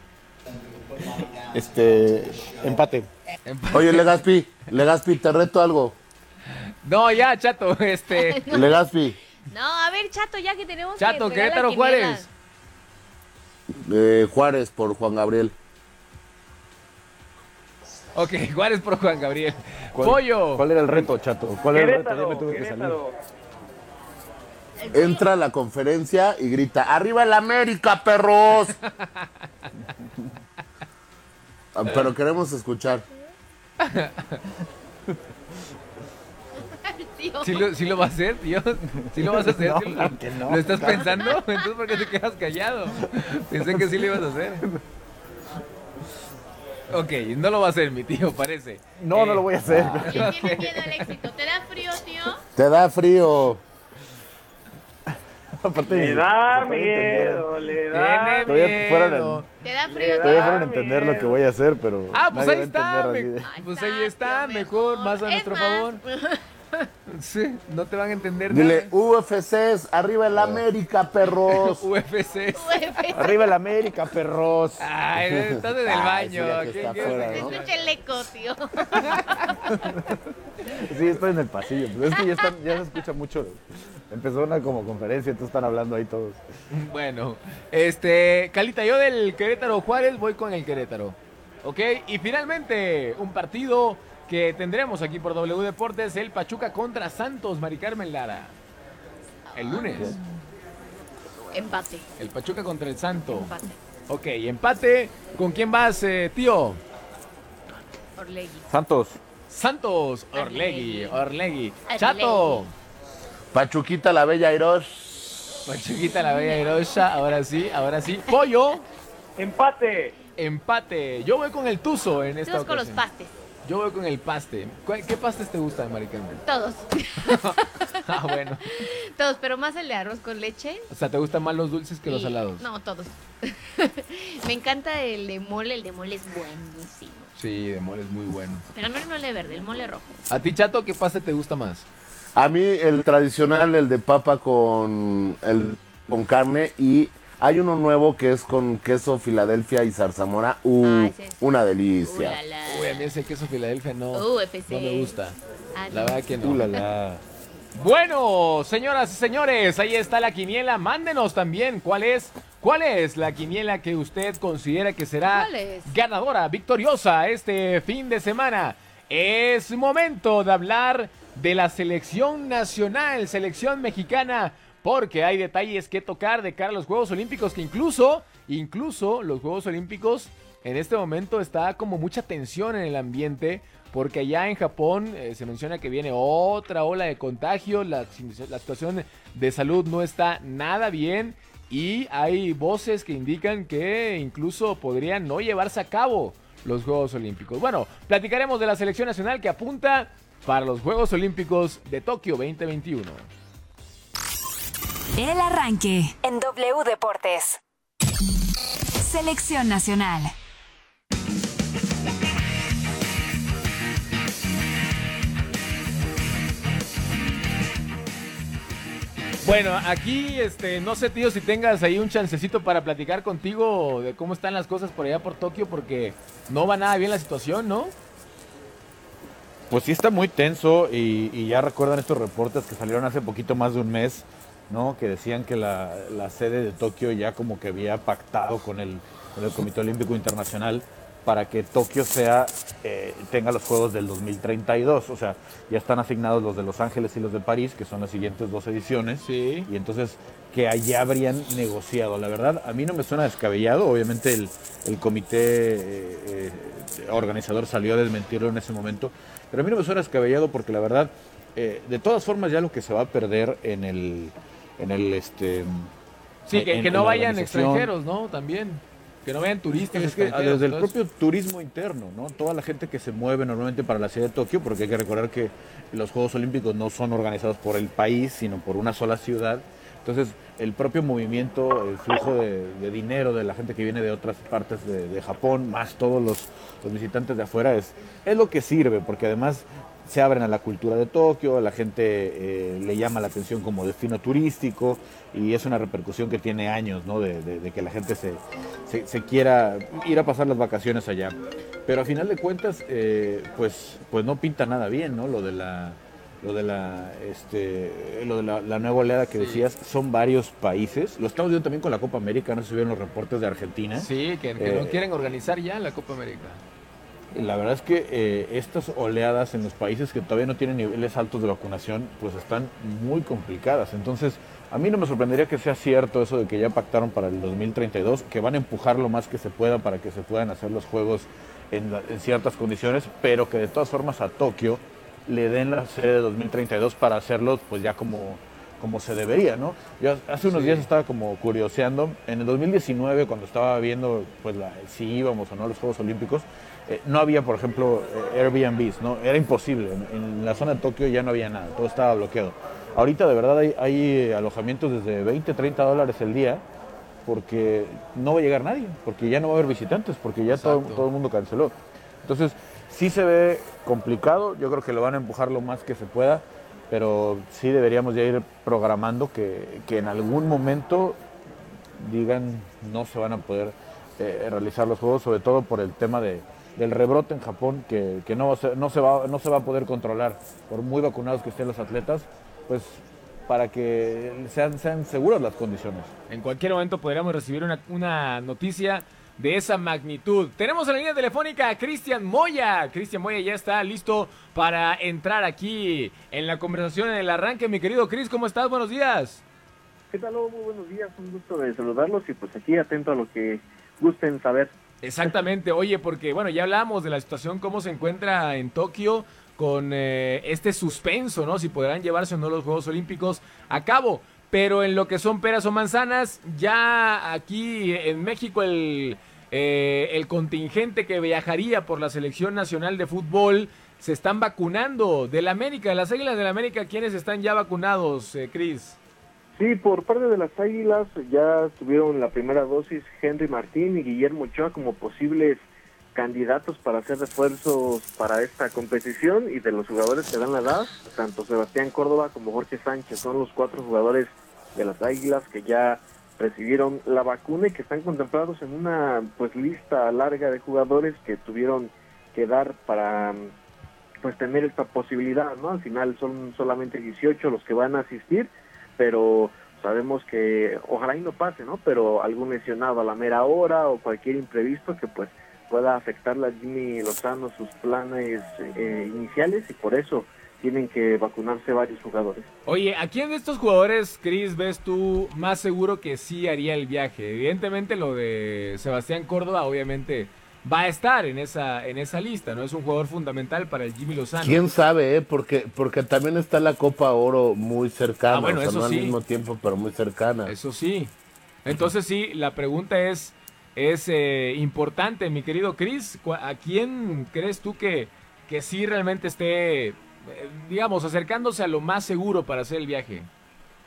Este, empate. Empate. Oye, Legaspi, Legaspi, te reto algo. No, ya, chato, este. Legaspi, No, a ver, chato, ya que tenemos Chato, que Querétaro. Juárez. eh, Juárez por Juan Gabriel. Ok, Juárez por Juan Gabriel. ¿Cuál- Pollo. ¿Cuál era el reto, chato? ¿Cuál era el reto? Ya me tuve que salir. Entra a la conferencia y grita, ¡Arriba el América, perros! Ah, Pero queremos escuchar. ¿Sí lo, sí lo va a hacer, tío? ¿Sí lo vas a hacer? No, tío? claro que no. ¿Lo estás pensando? Entonces, ¿por qué te quedas callado? Pensé que sí lo ibas a hacer. Ok, no lo va a hacer mi tío, parece. No, no lo voy a hacer. Ah, ¿Quién ok. tiene miedo al éxito? ¿Te da frío, tío? Te da frío. Aparte, Le da miedo, le da Todavía fueran miedo. ¿Te da frío, da Todavía fueron a entender lo que voy a hacer, pero. Ah, pues ahí está. me- Pues ahí está, mejor, más a Es nuestro más, favor. Sí, no te van a entender Dile, UFCs, arriba el América, perros. nada. UFC. Arriba el América, perros. Ay, estás en el Ay, baño. sí, ya que ¿qué- está qué- afuera, Te ¿no? escucha el eco, tío. Sí, estoy en el pasillo. Pero es que ya, están, ya se escucha mucho. Empezó una como conferencia, entonces están hablando ahí todos. Bueno, este, Calita, yo del Querétaro Juárez voy con el Querétaro. ¿Ok? Y finalmente, un partido que tendremos aquí por W Deportes, el Pachuca contra Santos, Mari Carmen Lara. El lunes. Empate. El Pachuca contra el Santo. Empate. Ok, empate. ¿Con quién vas, eh, tío? Orlegui. Santos. Santos, Orlegui, Orlegui. Orlegui. Chato. Pachuquita la Bella Iros. Pachuquita la Bella Hirosa, ahora sí, ahora sí. Pollo, empate. empate. Yo voy con el Tuzo en esta Todos con los pastes. Yo voy con el paste. ¿Cuál- ¿Qué pastes te gustan, Mari Carmen? Todos. Ah, bueno. Todos, pero más el de arroz con leche. O sea, ¿te gustan más los dulces que los salados? No, todos. Me encanta el de mole, el de mole es buenísimo. Sí, de mole es muy bueno. Pero no el mole verde, el mole rojo. ¿A ti, Chato, qué paste te gusta más? A mí el tradicional, el de papa con, el, con carne y hay uno nuevo que es con queso Filadelfia y zarzamora. Uh, una Uh, delicia. la, la. Uy, a mí ese queso Filadelfia no, UFC. no me gusta. Ah, La verdad que no. Uh, la, la. Bueno, señoras y señores, ahí está la quiniela. Mándenos también cuál es, cuál es la quiniela que usted considera que será ganadora, victoriosa este fin de semana. Es momento de hablar de la selección nacional, selección mexicana, porque hay detalles que tocar de cara a los Juegos Olímpicos que incluso, incluso los Juegos Olímpicos en este momento está como mucha tensión en el ambiente porque allá en Japón eh, se menciona que viene otra ola de contagio, la, la situación de salud no está nada bien y hay voces que indican que incluso podrían no llevarse a cabo los Juegos Olímpicos. Bueno, platicaremos de la selección nacional que apunta para los Juegos Olímpicos de Tokio 2021. El arranque en W Deportes. Selección nacional. Bueno, aquí, este, no sé, tío, si tengas ahí un chancecito para platicar contigo de cómo están las cosas por allá por Tokio, porque no va nada bien la situación, ¿no? Pues sí está muy tenso y, y ya recuerdan estos reportes que salieron hace poquito más de un mes, ¿no? Que decían que la, la sede de Tokio ya como que había pactado con el, con el Comité Olímpico Internacional para que Tokio sea, eh, tenga los Juegos del 2032. O sea, ya están asignados los de Los Ángeles y los de París, que son las siguientes dos ediciones. Sí. Y entonces que allá habrían negociado. La verdad, a mí no me suena descabellado. Obviamente el, el comité eh, eh, organizador salió a desmentirlo en ese momento. Pero a mí no me suena descabellado porque la verdad, de todas formas ya lo que se va a perder en el, en el este, Sí, que, en- que en no vayan extranjeros, ¿no? También. Que no vayan turistas Es que extranjeros. desde el propio turismo interno, ¿no? Toda la gente que se mueve normalmente para la ciudad de Tokio, porque hay que recordar que los Juegos Olímpicos no son organizados por el país, sino por una sola ciudad. Entonces, el propio movimiento, el flujo de, de dinero de la gente que viene de otras partes de, de Japón, más todos los, los visitantes de afuera, es, es lo que sirve, porque además se abren a la cultura de Tokio, la gente eh, le llama la atención como destino turístico y es una repercusión que tiene años, ¿no? De, de- de que la gente se, se, se quiera ir a pasar las vacaciones allá. Pero a final de cuentas, eh, pues, pues no pinta nada bien, ¿no? Lo de la, lo de la, este, lo de la, la nueva oleada que Sí. decías, son varios países. Lo estamos viendo también con la Copa América, no si vieron los reportes de Argentina. Sí, que, que no Eh, quieren organizar ya la Copa América. La verdad es que eh, estas oleadas en los países que todavía no tienen niveles altos de vacunación, pues están muy complicadas. Entonces, a mí no me sorprendería que sea cierto eso de que ya pactaron para el 2032, que van a empujar lo más que se pueda para que se puedan hacer los juegos en, la- en ciertas condiciones, pero que de todas formas a Tokio le den la sede de 2032 para hacerlo pues ya como, como se debería, ¿no? Yo hace unos días estaba como curioseando, en el 2019 cuando estaba viendo pues la- si íbamos o no a los Juegos Olímpicos, eh, no había, por ejemplo, eh, Airbnbs, ¿no? Era imposible. En, la zona de Tokio ya no había nada, todo estaba bloqueado. Ahorita de verdad hay, hay, eh, alojamientos desde 20, 30 dólares el día porque no va a llegar nadie, porque ya no va a haber visitantes, porque ya todo, todo el mundo canceló. Entonces, sí se ve complicado, yo creo que lo van a empujar lo más que se pueda, pero sí deberíamos ya ir programando que, que en algún momento digan no se van a poder eh, realizar los juegos, sobre todo por el tema de, del rebrote en Japón, que, que no, va a ser- no, se va, no se va a poder controlar, por muy vacunados que estén los atletas, pues para que sean, sean seguras las condiciones. En cualquier momento podríamos recibir una, una noticia de esa magnitud. Tenemos en la línea telefónica a Cristian Moya. Cristian Moya ya está listo para entrar aquí en la conversación en el arranque. Mi querido Cris, ¿cómo estás? Buenos días. ¿Qué tal, Lobo? Muy buenos días, un gusto de saludarlos y pues aquí atento a lo que gusten saber. Exactamente, oye, porque bueno, ya hablamos de la situación, cómo se encuentra en Tokio con eh, este suspenso, ¿no? Si podrán llevarse o no los Juegos Olímpicos a cabo. Pero en lo que son peras o manzanas, ya aquí en México el, eh, el contingente que viajaría por la Selección Nacional de Fútbol se están vacunando. Del América, de las Águilas del América, ¿quiénes están ya vacunados, eh, Cris? Sí, por parte de las Águilas ya tuvieron la primera dosis Henry Martín y Guillermo Ochoa como posibles candidatos para hacer refuerzos para esta competición y de los jugadores que dan la edad, tanto Sebastián Córdoba como Jorge Sánchez son los cuatro jugadores de las Águilas que ya recibieron la vacuna y que están contemplados en una pues lista larga de jugadores que tuvieron que dar para pues tener esta posibilidad, ¿no? Al final son solamente 18 los que van a asistir, pero sabemos que ojalá y no pase, ¿no? Pero algún lesionado a la mera hora o cualquier imprevisto que pues pueda afectarle a Jimmy Lozano sus planes eh, iniciales y por eso tienen que vacunarse varios jugadores. Oye, ¿a quién de estos jugadores, Chris, ves tú más seguro que sí haría el viaje? Evidentemente lo de Sebastián Córdoba, obviamente, va a estar en esa, en esa lista, ¿no? Es un jugador fundamental para el Jimmy Lozano. ¿Quién sabe, eh? Porque, porque también está la Copa Oro muy cercana, Ah, bueno, o sea, eso no sí. al mismo tiempo, pero muy cercana. Eso sí. Entonces sí, la pregunta es, es eh, importante, mi querido Chris. ¿cu- ¿A quién crees tú que, que sí realmente esté, eh, digamos, acercándose a lo más seguro para hacer el viaje?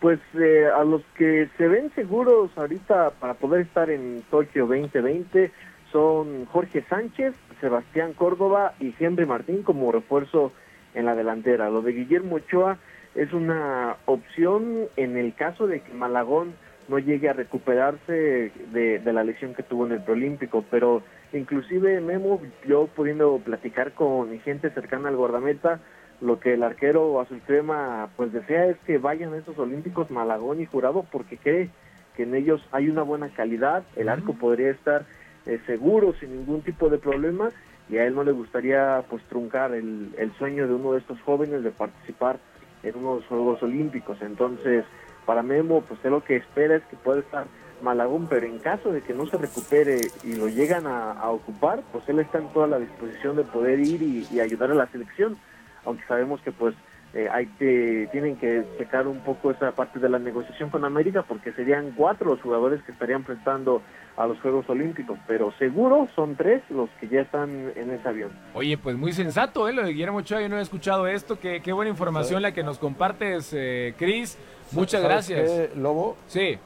Pues eh, a los que se ven seguros ahorita para poder estar en Tokio 2020 son Jorge Sánchez, Sebastián Córdoba y Henry Martín como refuerzo en la delantera. Lo de Guillermo Ochoa es una opción en el caso de que Malagón no llegue a recuperarse de, de la lesión que tuvo en el preolímpico, pero inclusive Memo, yo pudiendo platicar con gente cercana al guardameta, lo que el arquero azul crema pues desea es que vayan a esos olímpicos Malagón y Jurado porque cree que en ellos hay una buena calidad, el arco podría estar eh, seguro sin ningún tipo de problema y a él no le gustaría pues truncar el, el sueño de uno de estos jóvenes de participar en unos Juegos Olímpicos. Entonces, para Memo, pues él lo que espera es que pueda estar Malagón, pero en caso de que no se recupere y lo llegan a, ocupar, pues él está en toda la disposición de poder ir y ayudar a la selección, aunque sabemos que pues eh, hay que, tienen que checar un poco esa parte de la negociación con América porque serían cuatro los jugadores que estarían prestando a los Juegos Olímpicos, pero seguro son tres los que ya están en ese avión. Oye, pues muy sensato, ¿eh? Lo de Guillermo Ochoa, yo no he escuchado esto. Qué, qué buena información la que nos compartes, eh, Chris. Muchas ¿Sabes gracias. qué, Lobo? Sí.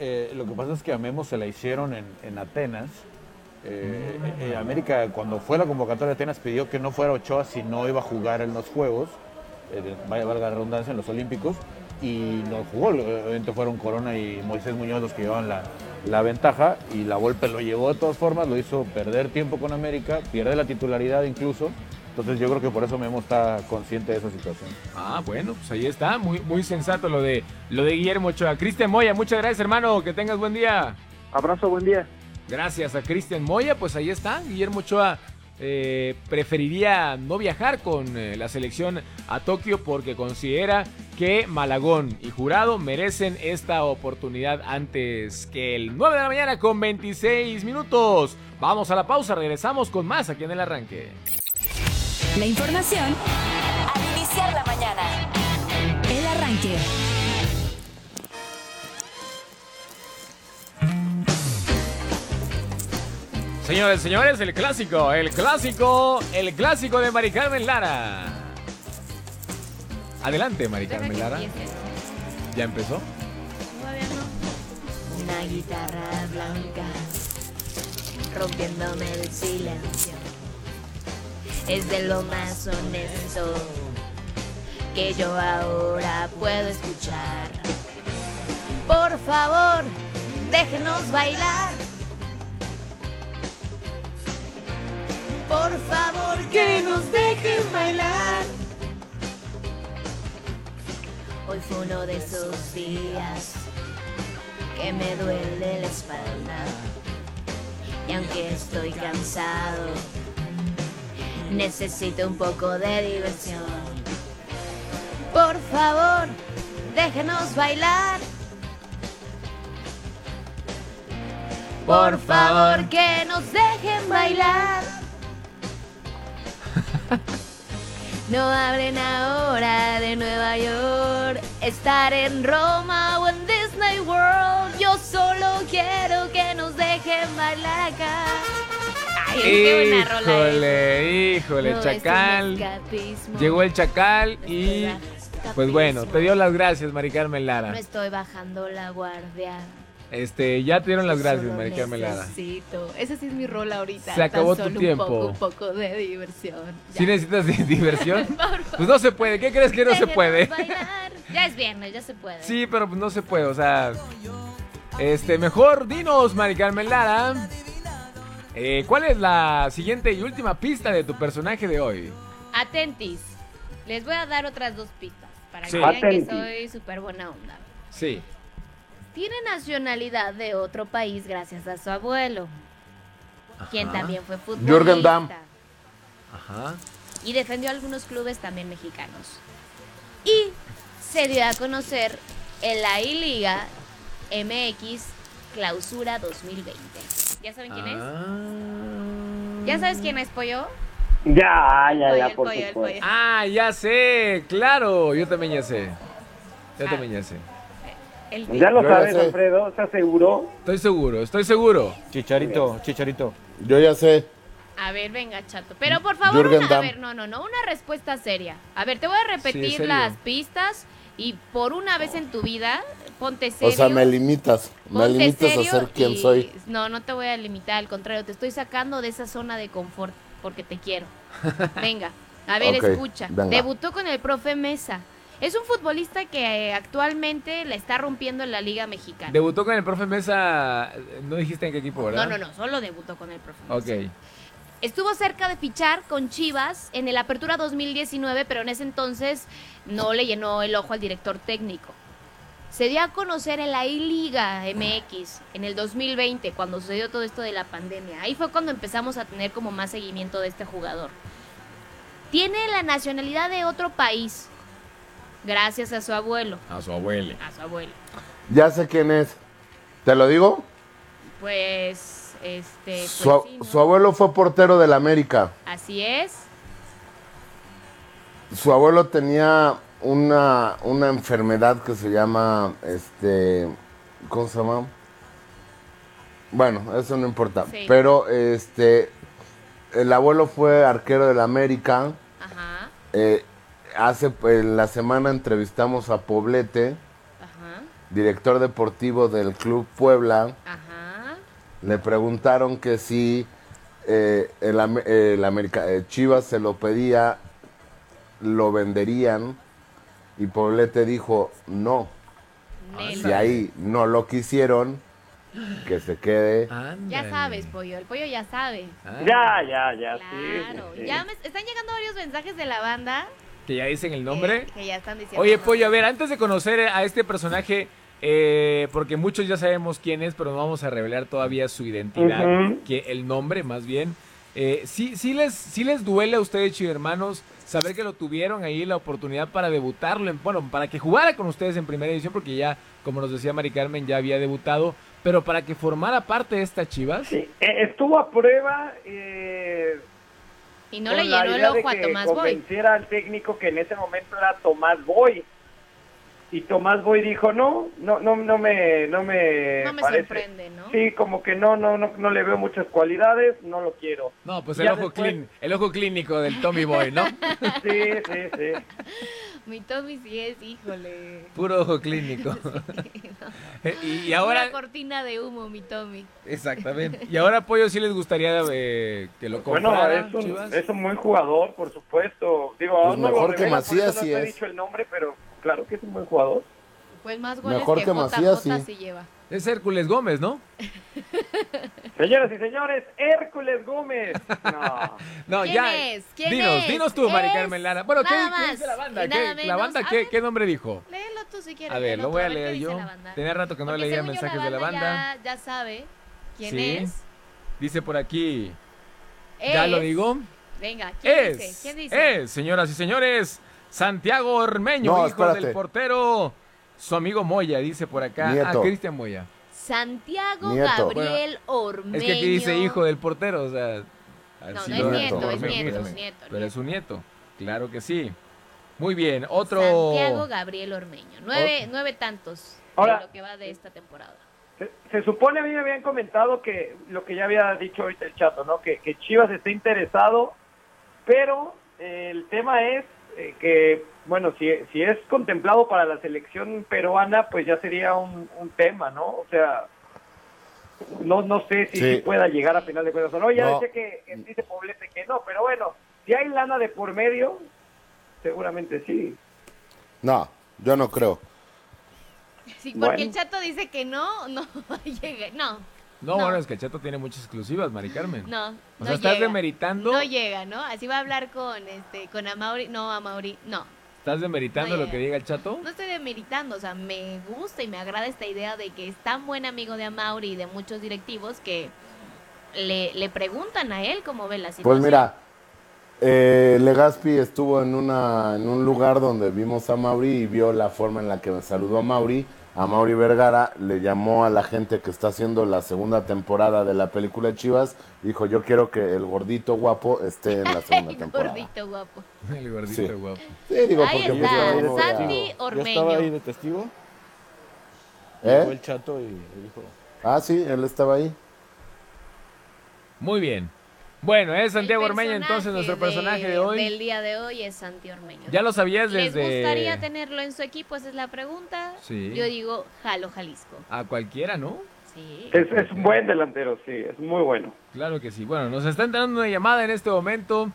Eh, lo que pasa es que a Memo se la hicieron en, en Atenas. Eh, eh, América, cuando fue la convocatoria de Atenas, pidió que no fuera Ochoa si no iba a jugar en los Juegos, eh, vaya valga la redundancia, en los Olímpicos, y no jugó. Obviamente fueron Corona y Moisés Muñoz los que llevaban la, la ventaja, y la Volpe lo llevó de todas formas, lo hizo perder tiempo con América, pierde la titularidad incluso. Entonces yo creo que por eso Memo está consciente de esa situación. Ah, bueno, pues ahí está, muy, muy sensato lo de, lo de Guillermo Ochoa. Cristian Moya, muchas gracias, hermano, que tengas buen día. Abrazo, buen día. Gracias a Cristian Moya, pues ahí está, Guillermo Ochoa eh, preferiría no viajar con eh, la selección a Tokio porque considera que Malagón y Jurado merecen esta oportunidad antes que el 9 de la mañana con 26 minutos. Vamos a la pausa, regresamos con más aquí en el arranque. La información al iniciar la mañana. El arranque. Señores, señores, el clásico, el clásico, el clásico de Mari Carmen Lara. Adelante, Mari Carmen Lara. ¿Ya empezó? Todavía no. Una guitarra blanca rompiéndome el silencio. Es de lo más honesto que yo ahora puedo escuchar. Por favor, déjenos bailar. Por favor, que nos dejen bailar. Hoy fue uno de esos días que me duele la espalda. Y aunque estoy cansado, necesito un poco de diversión. Por favor, déjenos bailar. Por favor, que nos dejen bailar. No hablen ahora de Nueva York, estar en Roma o en Disney World. Yo solo quiero que nos dejen bailar acá. Ay, qué buena rola es. Híjole, híjole, No, Chacal. Llegó el Chacal y pues bueno, te dio las gracias, Mari Carmen No Lara. estoy bajando la guardia. Este, ya te dieron las gracias, Solo Mari Carmen Lara. necesito. Esa sí es mi rola ahorita. Se acabó Tan tu solo tiempo. Un poco, un poco de diversión. ¿Sí necesitas di- diversión? Pues no se puede, ¿qué crees que no se puede? bailar. Ya es viernes, ya se puede. Sí, pero pues no se puede, o sea. Este, mejor dinos, Mari Carmen Lara. eh, ¿Cuál es la siguiente y última pista de tu personaje de hoy? Atentis. Les voy a dar otras dos pistas para que vean que soy súper buena onda. Sí. Tiene nacionalidad de otro país gracias a su abuelo, quien también fue futbolista. Jürgen Damm. Ajá. y defendió algunos clubes también mexicanos. Y se dio a conocer en la I-Liga MX Clausura 2020. ¿Ya saben quién es? ¿Ya sabes quién es, Pollo? Ya, ya, ya, por pollo, supuesto. Ah, ya sé, claro, yo también ya sé. Yo también ya sé. Ya lo Yo ya sabes, sé. Alfredo, ¿estás seguro? Estoy seguro, estoy seguro. Chicharito, chicharito. Yo ya sé. A ver, venga, chato. Pero por favor, Jürgen una, a Damm. ver, no, no, no, una respuesta seria. A ver, te voy a repetir serio. las pistas y por una vez en tu vida, ponte serio. O sea, me limitas. Me Ponte limitas a serio ser quien y- soy. No, no te voy a limitar, al contrario, te estoy sacando de esa zona de confort porque te quiero. Venga, a ver, Ok, escucha. venga. Debutó con el profe Mesa. Es un futbolista que eh, actualmente la está rompiendo en la Liga Mexicana. Debutó con el profe Mesa, no dijiste en qué equipo, ¿verdad? No, no, no, solo debutó con el profe Mesa. Ok. Estuvo cerca de fichar con Chivas en el Apertura 2019, pero en ese entonces no le llenó el ojo al director técnico. Se dio a conocer en la I-Liga MX en el 2020, cuando sucedió todo esto de la pandemia. Ahí fue cuando empezamos a tener como más seguimiento de este jugador. Tiene la nacionalidad de otro país, gracias a su abuelo. A su abuelo. A su abuelo. Ya sé quién es. ¿Te lo digo? Pues, este, pues Su, a- sí, ¿no? su abuelo fue portero del América. Así es. Su abuelo tenía una, una enfermedad que se llama, este, ¿cómo se llama? Bueno, eso no importa. Sí. Pero, este, el abuelo fue arquero del América. Ajá, Eh, hace, en la semana entrevistamos a Poblete, ajá, director deportivo del Club Puebla. ajá. Le preguntaron que si eh, el, el América, eh, Chivas se lo pedía, lo venderían. Y Poblete dijo, no. Si ahí no lo quisieron, que se quede. Ya sabes, pollo. El pollo ya sabe. Ya, ya, ya, sí, Claro. sí, sí. Ya me están llegando varios mensajes de la banda Que ya dicen el nombre. que ya están diciendo. Oye, Pollo, a ver, antes de conocer a este personaje, eh, porque muchos ya sabemos quién es, pero no vamos a revelar todavía su identidad, que el nombre más bien. Eh, sí, sí, les, sí les duele a ustedes, chivermanos, saber que lo tuvieron ahí la oportunidad para debutarlo, en- bueno, para que jugara con ustedes en primera edición, porque ya, como nos decía Mari Carmen, ya había debutado, pero para que formara parte de esta Chivas. Eh, estuvo a prueba. eh, Y no con le la llenó el idea de ojo a que Tomás Boy. convenciera al técnico que en ese momento era Tomás Boy. Y Tomás Boy dijo, no, no, no, no me, no me, No me parece". sorprende, ¿no? Sí, como que no, no, no, no le veo muchas cualidades, no lo quiero. No, pues el Ya ojo, después- clín- el ojo clínico del Tommy Boy, ¿no? Sí, sí, sí. Mi Tommy sí es, híjole. Puro ojo clínico. Eh, y, y ahora, Una cortina de humo, mi Tommy. exactamente. Y ahora, Pollo, sí les gustaría eh, que lo Bueno, comprara, es un, es un buen jugador, por supuesto. Digo, Pues no lo mejor que Macías no sí te he es. dicho el nombre, pero claro que es un buen jugador. Pues más goles Mejor que, que JJ Macías, sí. sí lleva. Es Hércules Gómez, ¿no? Señoras y señores, Hércules Gómez. No. No, ¿Quién ya. es? ¿Quién dinos, es? dinos tú, Mari Carmen Lara. Bueno, ¿qué, dice la banda? ¿Qué- ¿La banda qué, ver. qué nombre dijo? Léelo tú si quieres. A ver, lo voy a leer dice yo. la. Tenía rato que no Porque leía mensajes de la banda. Ya, ya sabe quién Sí. es. Dice por aquí. ¿Ya lo digo? Venga, ¿quién dice? Es, ¿Quién dice? es, señoras y señores, Santiago Ormeño, No, hijo espérate. del portero. Su amigo Moya, dice por acá. Nieto. Ah, Cristian Moya. Santiago Nieto. Gabriel Ormeño. Es que aquí dice hijo del portero, o sea. No, no es nieto, es nieto, es nieto, Pero es su nieto, claro que sí. Muy bien, otro. Santiago Gabriel Ormeño. Nueve, nueve tantos Ahora- de lo que va de esta temporada. Se, se supone, a mí me habían comentado que lo que ya había dicho ahorita el chato, ¿no? Que, que Chivas está interesado, pero eh, el tema es eh, que, bueno, si, si es contemplado para la selección peruana, pues ya sería un, un tema, ¿no? O sea, no no sé si, Sí. pueda llegar a final de cuentas o no. Ya No. decía que, que dice Poblete que no, pero bueno, si hay lana de por medio, seguramente sí. No, yo no creo. Sí, porque Bueno. el chato dice que no, no llega. No, No, bueno, es que el Chato tiene muchas exclusivas, Mari Carmen. no. O no sea, estás llega. demeritando, No llega, ¿no? Así va a hablar con este con Amauri. No, Amauri. No. Estás demeritando lo que diga el Chato. No estoy demeritando, o sea, me gusta y me agrada esta idea de que es tan buen amigo de Amauri y de muchos directivos que le, le preguntan a él cómo ve la situación. Pues mira, eh, Legaspi estuvo en, una, en un lugar donde vimos a Mauri y vio la forma en la que me saludó a Mauri. A Mauri Vergara le llamó a la gente que está haciendo la segunda temporada de la película de Chivas. Dijo, yo quiero que el gordito guapo esté en la segunda temporada. gordito guapo. El gordito Sí. guapo. Sí, digo, Ahí porque está, pues, yo Santi estaba ahí de testigo. ¿Eh? Llegó el chato y dijo. Ah, sí, él estaba ahí. Muy bien. Bueno, es Santiago Ormeño entonces nuestro de- personaje de hoy. Del día de hoy es Santi Ormeño. Ya lo sabías ¿Les desde gustaría tenerlo en su equipo? Esa es la pregunta. Sí. Yo digo, Jalo Jalisco. a cualquiera, ¿no? Sí. Es, es un buen delantero, sí, es muy bueno. Claro que sí. Bueno, nos está entrando una llamada en este momento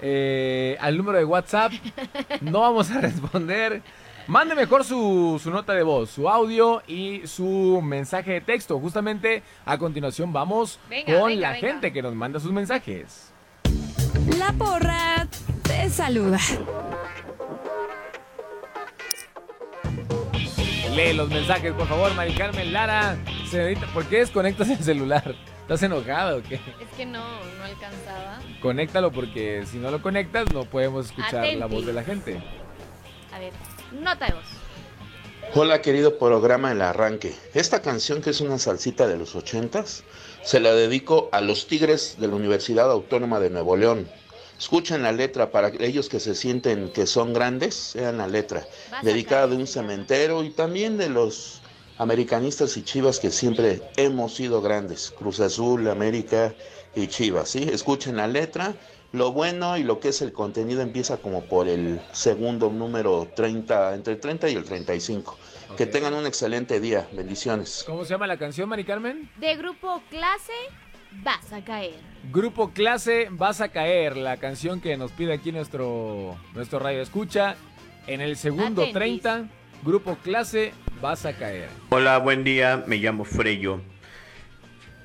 eh, al número de WhatsApp. No vamos a responder. Mande mejor su, su nota de voz, su audio y su mensaje de texto. Justamente a continuación vamos Venga, con venga, la venga. gente que nos manda sus mensajes. La porra te saluda. Lee los mensajes, por favor, Mari Carmen Lara. Señorita, ¿por qué desconectas el celular? ¿Estás enojado o qué? Es que no, no alcanzaba. Conéctalo porque si no lo conectas no podemos escuchar la voz de la gente. A ver, nota de voz. Hola querido programa El Arranque. Esta canción que es una salsita de los ochentas, se la dedico a los Tigres de la Universidad Autónoma de Nuevo León. Escuchen la letra para ellos que se sienten que son grandes, vean la letra. Dedicada de un cementero y también de los americanistas y chivas que siempre hemos sido grandes. Cruz Azul, América y Chivas, ¿sí? Escuchen la letra. Lo bueno y lo que es el contenido empieza como por el segundo número 30, entre el 30 y el 35. Que Ok. tengan un excelente día. Bendiciones. ¿Cómo se llama la canción, Mari Carmen? De grupo clase, vas a caer. Grupo Clase, Vas a Caer, la canción que nos pide aquí nuestro, nuestro radio escucha. En el segundo Atentis. 30, Grupo Clase, Vas a Caer. Hola, buen día, me llamo Freyo.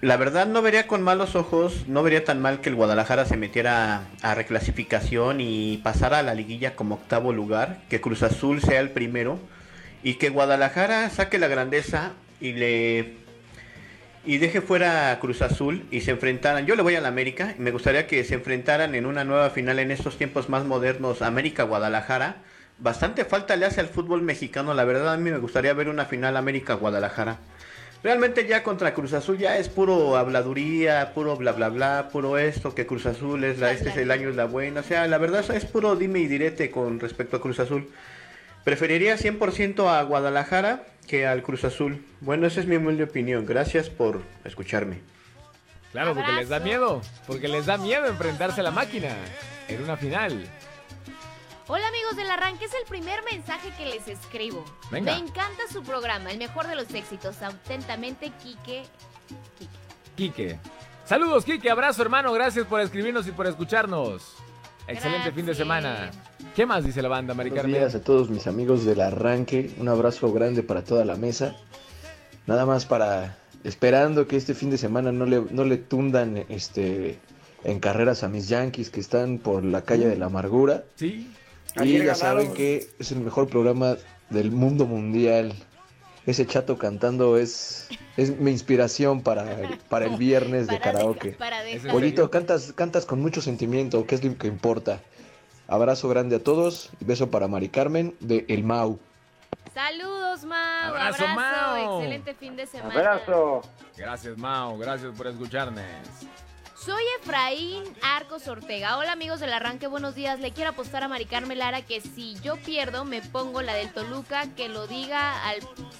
La verdad no vería con malos ojos, no vería tan mal que el Guadalajara se metiera a reclasificación y pasara a la liguilla como octavo lugar, que Cruz Azul sea el primero y que Guadalajara saque la grandeza y le y deje fuera a Cruz Azul y se enfrentaran. Yo le voy a la América y me gustaría que se enfrentaran en una nueva final en estos tiempos más modernos, América-Guadalajara. Bastante falta le hace al fútbol mexicano, la verdad a mí me gustaría ver una final América-Guadalajara. Realmente ya contra Cruz Azul ya es puro habladuría, puro bla bla bla, puro esto, que Cruz Azul es la, este es el año es la buena. O sea, la verdad es puro dime y direte con respecto a Cruz Azul. Preferiría 100% a Guadalajara que al Cruz Azul. Bueno, esa es mi humilde opinión. Gracias por escucharme. Claro, porque les da miedo. Porque les da miedo enfrentarse a la máquina en una final. Hola amigos del arranque, es el primer mensaje que les escribo. Venga. Me encanta su programa, el mejor de los éxitos. Atentamente, Quique. Quique. Saludos, Quique. Abrazo, hermano. Gracias por escribirnos y por escucharnos. Excelente fin de semana. ¿Qué más dice la banda, Mari Buenos días a todos mis amigos del arranque. Un abrazo grande para toda la mesa. Nada más para esperando que este fin de semana no le, no le tundan este, en carreras a mis Yankees que están por la calle de la amargura. Sí. Y ya saben que es el mejor programa del mundo mundial. Ese chato cantando es, es mi inspiración para, para el viernes de karaoke. Pollito, cantas, cantas con mucho sentimiento, que es lo que importa. Abrazo grande a todos y beso para Mari Carmen de El Mau. Saludos, Mau. Abrazo, Mau. Excelente fin de semana. Gracias, Mao. Gracias por escucharnos. Soy Efraín Arcos Ortega. Hola amigos del arranque, buenos días. Le quiero apostar a Mari Carmen Lara que si yo pierdo me pongo la del Toluca, que lo diga al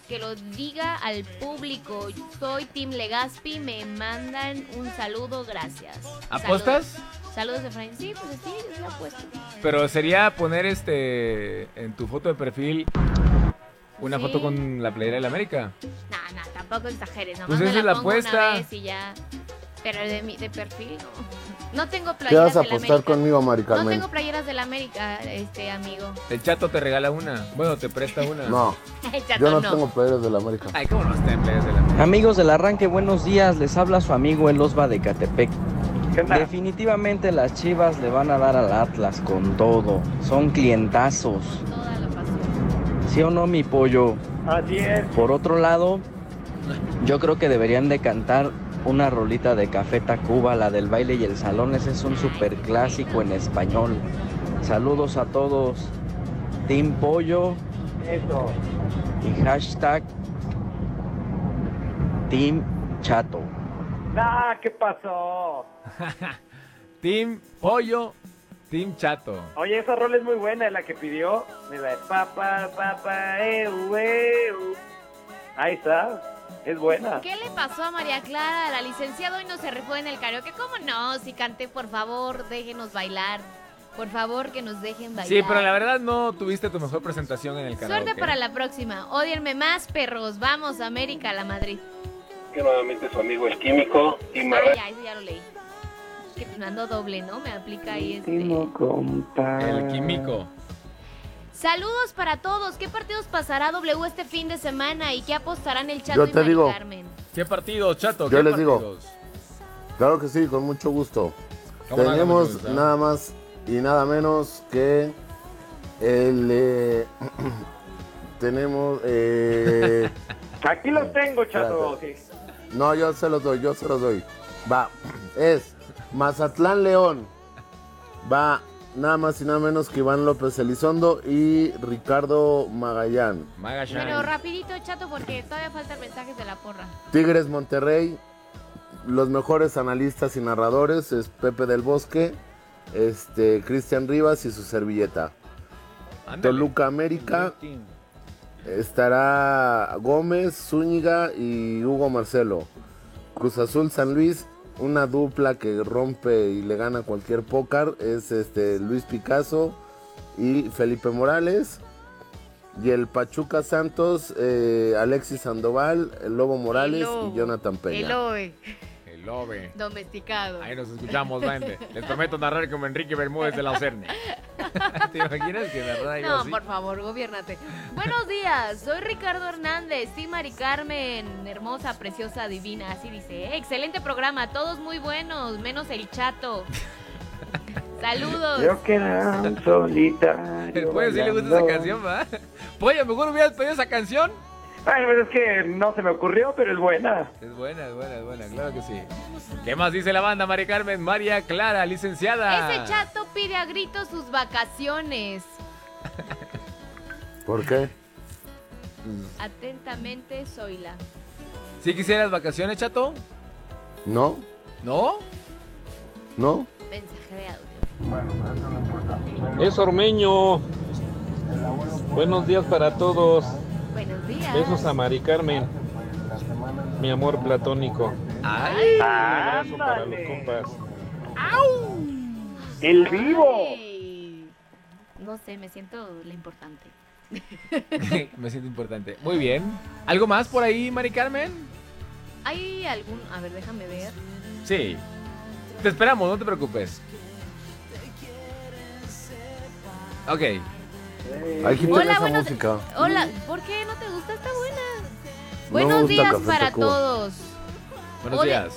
que lo diga al público. Soy Tim Legaspi, me mandan un saludo, gracias. ¿Apuestas? Saludos, Saludos Efraín. Sí, pues sí, yo sí apuesto. Pero sería poner este en tu foto de perfil una Sí. foto con la playera del América. No, no, tampoco exageres, nomás Pues me esa es la la pongo apuesta. una vez y ya. Pero de mi de perfil no. No tengo ¿Qué playeras vas a del apostar América. conmigo, Mari No tengo playeras del América, este amigo. El chato te regala una. Bueno, te presta una. No, El chato yo no, no. tengo poderes de la América. Ay, ¿cómo no está en playas del América? Amigos del arranque, buenos días. Les habla su amigo El Osva de Catepec. Definitivamente las Chivas le van a dar al Atlas con todo. Son clientazos. ¿Sí o no, mi pollo? Así es. Por otro lado, yo creo que deberían de cantar una rolita de Café Tacuba, la del baile y el salón. Ese es un super clásico en español. Saludos a todos. Team Pollo Eso. y hashtag Team Chato. Ah, ¿qué pasó? Team Pollo, Team Chato. Oye, esa rol es muy buena, la que pidió. Mira, papá, papá, eu. Ahí está. Es buena. ¿Qué le pasó a María Clara? La licenciada hoy no se rifó en el karaoke. ¿Cómo no? Si canté, por favor, déjenos bailar. Por favor, que nos dejen bailar. Sí, pero la verdad no tuviste tu mejor presentación en el karaoke. Suerte para la próxima. Odienme más, perros. Vamos, América, a la Madrid. Que nuevamente su amigo el químico y Ah, Marra- ya, ya lo leí. Que mando doble, ¿no? Me aplica ahí este. El químico. Saludos para todos. ¿Qué partidos pasará W este fin de semana y qué apostarán el Chato Yo y te Mari digo. Carmen? ¿Qué partido, Chato? Yo ¿Qué les digo. partidos? Claro que sí, con mucho gusto. Tenemos nada más y nada menos que el... eh, tenemos... eh, Aquí los tengo, chato. no, yo se los doy, yo se los doy. Va, es Mazatlán León. Va nada más y nada menos que Iván López Elizondo y Ricardo Magallán. Pero rapidito, Chato, porque todavía faltan mensajes de la porra. Tigres Monterrey, los mejores analistas y narradores es Pepe del Bosque, este Cristian Rivas y su servilleta. Toluca América estará Gómez, Zúñiga y Hugo Marcelo. Cruz Azul San Luis, una dupla que rompe y le gana cualquier pócar es este Luis Picasso y Felipe Morales. Y el Pachuca Santos, eh, Alexis Sandoval, el Lobo Morales Lobo. y Jonathan Peña. El Lobe. domesticado. Ahí nos escuchamos, gente. Les prometo narrar como Enrique Bermúdez de la Ocerne. ¿Te imaginas que No, así? por favor, gobiernate. Buenos días, soy Ricardo Hernández, sí, Mari Carmen, hermosa, preciosa, divina, así dice. ¿eh? Excelente programa, todos muy buenos, menos el chato. Saludos. Yo quedé solitario. El pollo sí le gusta esa canción, ¿va? Pollo, mejor hubieras pedido esa canción Ay, pues es que no se me ocurrió, pero es buena. Es buena, es buena, es buena, claro que sí. ¿Qué más dice la banda, Mari Carmen? María Clara, licenciada. Ese chato pide a gritos sus vacaciones. ¿Por qué? Atentamente, Zoila. ¿Sí quisieras vacaciones, chato? ¿No? ¿No? ¿No? Mensaje de audio. Es Ormeño. Buenos días para todos. Buenos días. Besos a Mari Carmen. Mi amor platónico. ¡Ay! Un abrazo para los compas. ¡El vivo! Ay. No sé, me siento la importante. Me siento importante. Muy bien. ¿Algo más por ahí, Mari Carmen? ¿Hay algún...? A ver, déjame ver. Sí. Te esperamos, no te preocupes. Ok. Hay que Hola, esa buenos- música. Hola, ¿por qué no te gusta? Está buena. Buenos días Café para Tacuba. todos. Buenos días.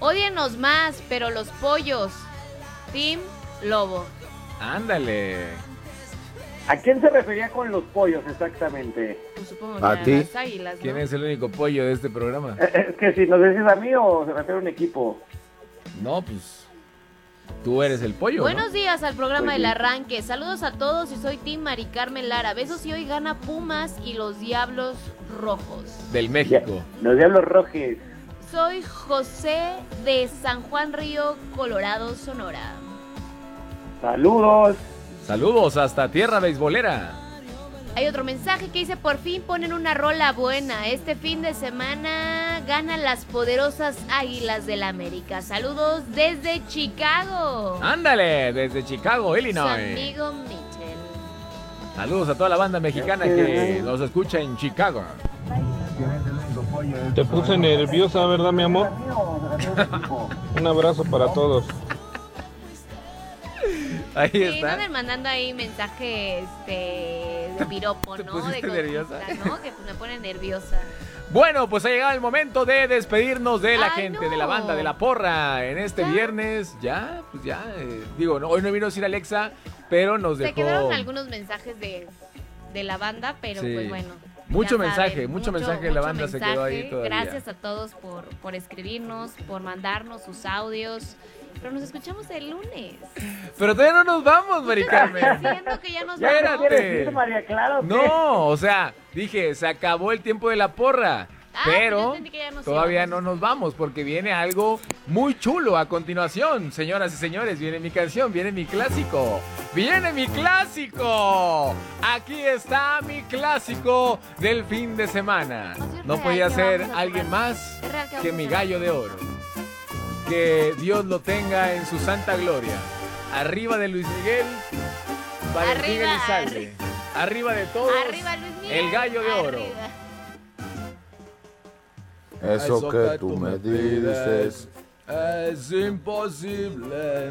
Odienos más, pero los pollos. Team Lobo. Ándale. ¿A quién se refería con los pollos exactamente? Pues supongo ¿A que ti? las águilas, ¿no? ¿Quién es el único pollo de este programa? Eh, Es que si nos decís a mí o se refiere a un equipo. No, pues. Tú eres el pollo. ¿no? Buenos días al programa Pues del arranque. Saludos a todos y soy Team Mari Carmen Lara. Besos y hoy gana Pumas y los Diablos Rojos. Del México. Los Diablos Rojos. Soy José de San Juan Río, Colorado, Sonora. Saludos. Saludos hasta Tierra Beisbolera. Hay otro mensaje que dice, por fin ponen una rola buena. Este fin de semana ganan las poderosas Águilas del América. Saludos desde Chicago. Ándale, desde Chicago, Su Illinois. amigo Mitchell. Saludos a toda la banda mexicana que nos escucha en Chicago. Te puse nerviosa, ¿verdad, mi amor? Un abrazo para todos. Ahí Sí, está. mandando ahí mensaje este, de piropo, ¿no? de nerviosa? ¿no? Que me pone nerviosa. Bueno, pues ha llegado el momento de despedirnos de la Ay, gente, no. de la banda, de la porra. En este viernes, ya, pues ya. eh, digo, no, hoy no vino a decir Alexa, pero nos Se dejó. quedaron algunos mensajes de, de la banda, pero Sí. pues bueno. Mucho mensaje, saben, mucho mensaje de la mucho banda se quedó ahí todavía. Gracias a todos por, por escribirnos, por mandarnos sus audios. Pero nos escuchamos el lunes. Pero todavía no nos vamos, Mari Carmen. Diciendo que ya nos ¿Ya vamos. no María Clara? o qué? No, o sea, dije, se acabó el tiempo de la porra. Ah, pues pero todavía íbamos. no nos vamos porque viene algo muy chulo a continuación. Señoras y señores, viene mi canción, viene mi clásico. ¡Viene mi clásico! Aquí está mi clásico del fin de semana. No podía ser alguien más que mi gallo de oro. Que Dios lo tenga en su santa gloria. Arriba de Luis Miguel, Valentín Arriba, Elizalde. Arriba de todos, Arriba, Luis Miguel. el gallo de oro. Arriba. Eso que tú me dices. es imposible.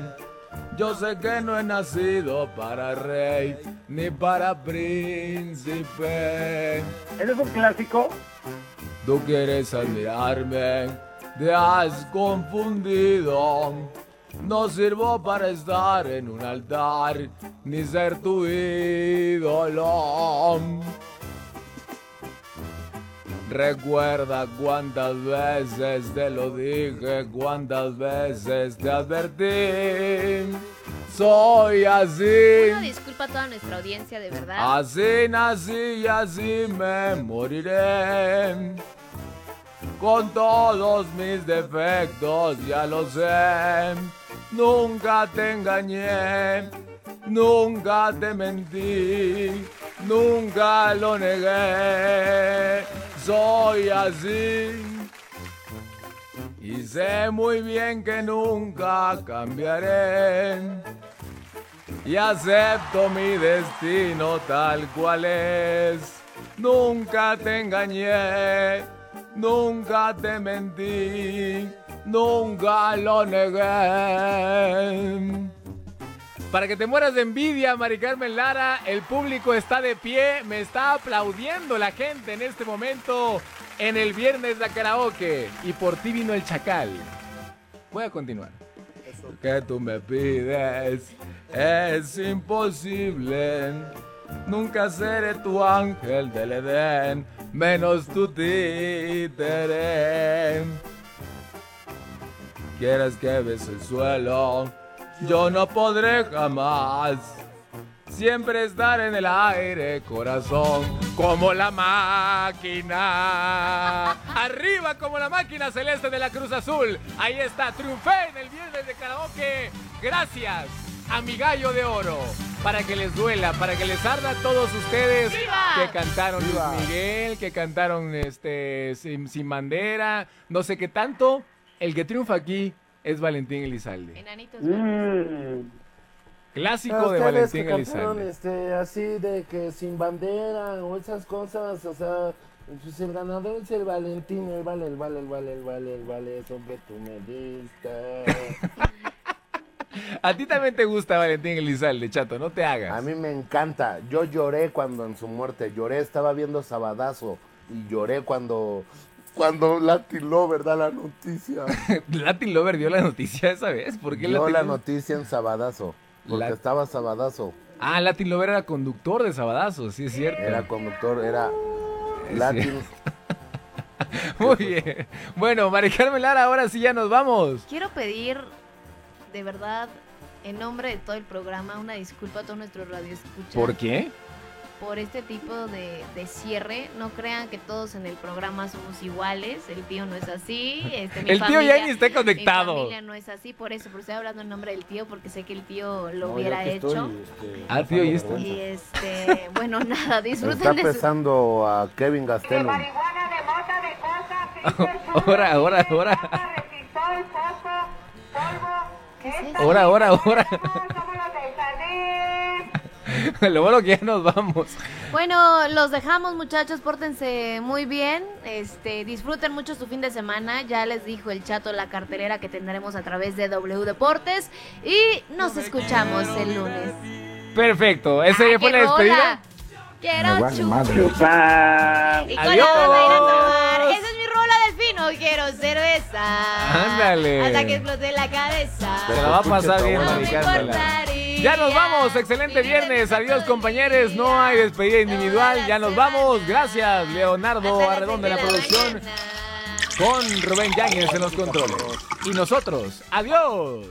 Yo sé que no he nacido para rey ni para príncipe. ¿Ese es un clásico? Tú quieres admirarme, te has confundido. No sirvo para estar en un altar ni ser tu ídolo. Recuerda cuántas veces te lo dije, cuántas veces te advertí. Soy así. Una disculpa a toda nuestra audiencia, de verdad. Así nací y así me moriré. Con todos mis defectos, ya lo sé. Nunca te engañé, nunca te mentí, nunca lo negué. Soy así. Y sé muy bien que nunca cambiaré. Y acepto mi destino tal cual es. Nunca te engañé, nunca te mentí, nunca lo negué. Para que te mueras de envidia, Mari Carmen Lara, el público está de pie, me está aplaudiendo la gente en este momento en el viernes de karaoke. Y por ti vino el chacal. Voy a continuar. Que tú me pides es imposible. Nunca seré tu ángel del Edén, menos tu títere. Quieres que bese el suelo, yo no podré jamás. Siempre estar en el aire, corazón, como la máquina. Arriba como la máquina celeste de la Cruz Azul. Ahí está, triunfé en el viernes de karaoke. Gracias a mi gallo de oro. Para que les duela, para que les arda a todos ustedes que cantaron Luis Miguel, que cantaron este sin, Sin bandera, no sé qué tanto. El que triunfa aquí es Valentín Elizalde. Enanitos Clásico A de Valentín que cantaron, Elizalde. este, así de que sin bandera o esas cosas, o sea, pues el ganador es el Valentín, el vale, el vale, el vale, el vale, el vale, eso que tú me diste. A ti también te gusta Valentín Elizalde, chato, no te hagas. A mí me encanta. Yo lloré cuando en su muerte, lloré, estaba viendo Sabadazo y lloré cuando cuando Latin Lover da la noticia. Latin Lover dio la noticia esa vez. ¿Por qué Dio Latin la noticia en Sabadazo, porque La- estaba Sabadazo. Ah, Latin Lover era conductor de Sabadazo, sí es cierto. Era conductor, era Es Latin. Muy bien. Bueno, Mari Carmen Lara, ahora sí ya nos vamos. Quiero pedir, de verdad, en nombre de todo el programa, una disculpa a todos nuestros radioescuchas. ¿Por qué? Por este tipo de, de cierre. No crean que todos en el programa somos iguales. El tío no es así. Este, mi El tío familia- ya ni está conectado. Mi familia no es así. Por eso, por estoy hablando en nombre del tío, porque sé que el tío lo No, hubiera hecho. estoy, este, Ah, tío, ¿y esto? Y este, bueno, nada, disfruten Está de su... pesando a Kevin Gastelum. Ahora, ahora, ahora. Ahora, ahora, ahora. Lo bueno que ya nos vamos. Bueno, los dejamos muchachos, pórtense muy bien, este, disfruten mucho su fin de semana, ya les dijo el chato la cartelera que tendremos a través de W Deportes y nos escuchamos el lunes. Perfecto. ¿Esa ya fue la ¡Qué despedida? rola! Quiero vale chupar. Y con Adiós. la vaina tomar. Esa es mi rola del fino, quiero cerveza. Ándale. Hasta que explote la cabeza. Se la va a pasar bien, No Mari me Carmen Lara. importaría Ya nos vamos, excelente viernes. Adiós, compañeros. No hay despedida individual. Ya nos vamos. Gracias, Leonardo Arredondo en la producción. Con Rubén Yáñez en los controles. Y nosotros, adiós.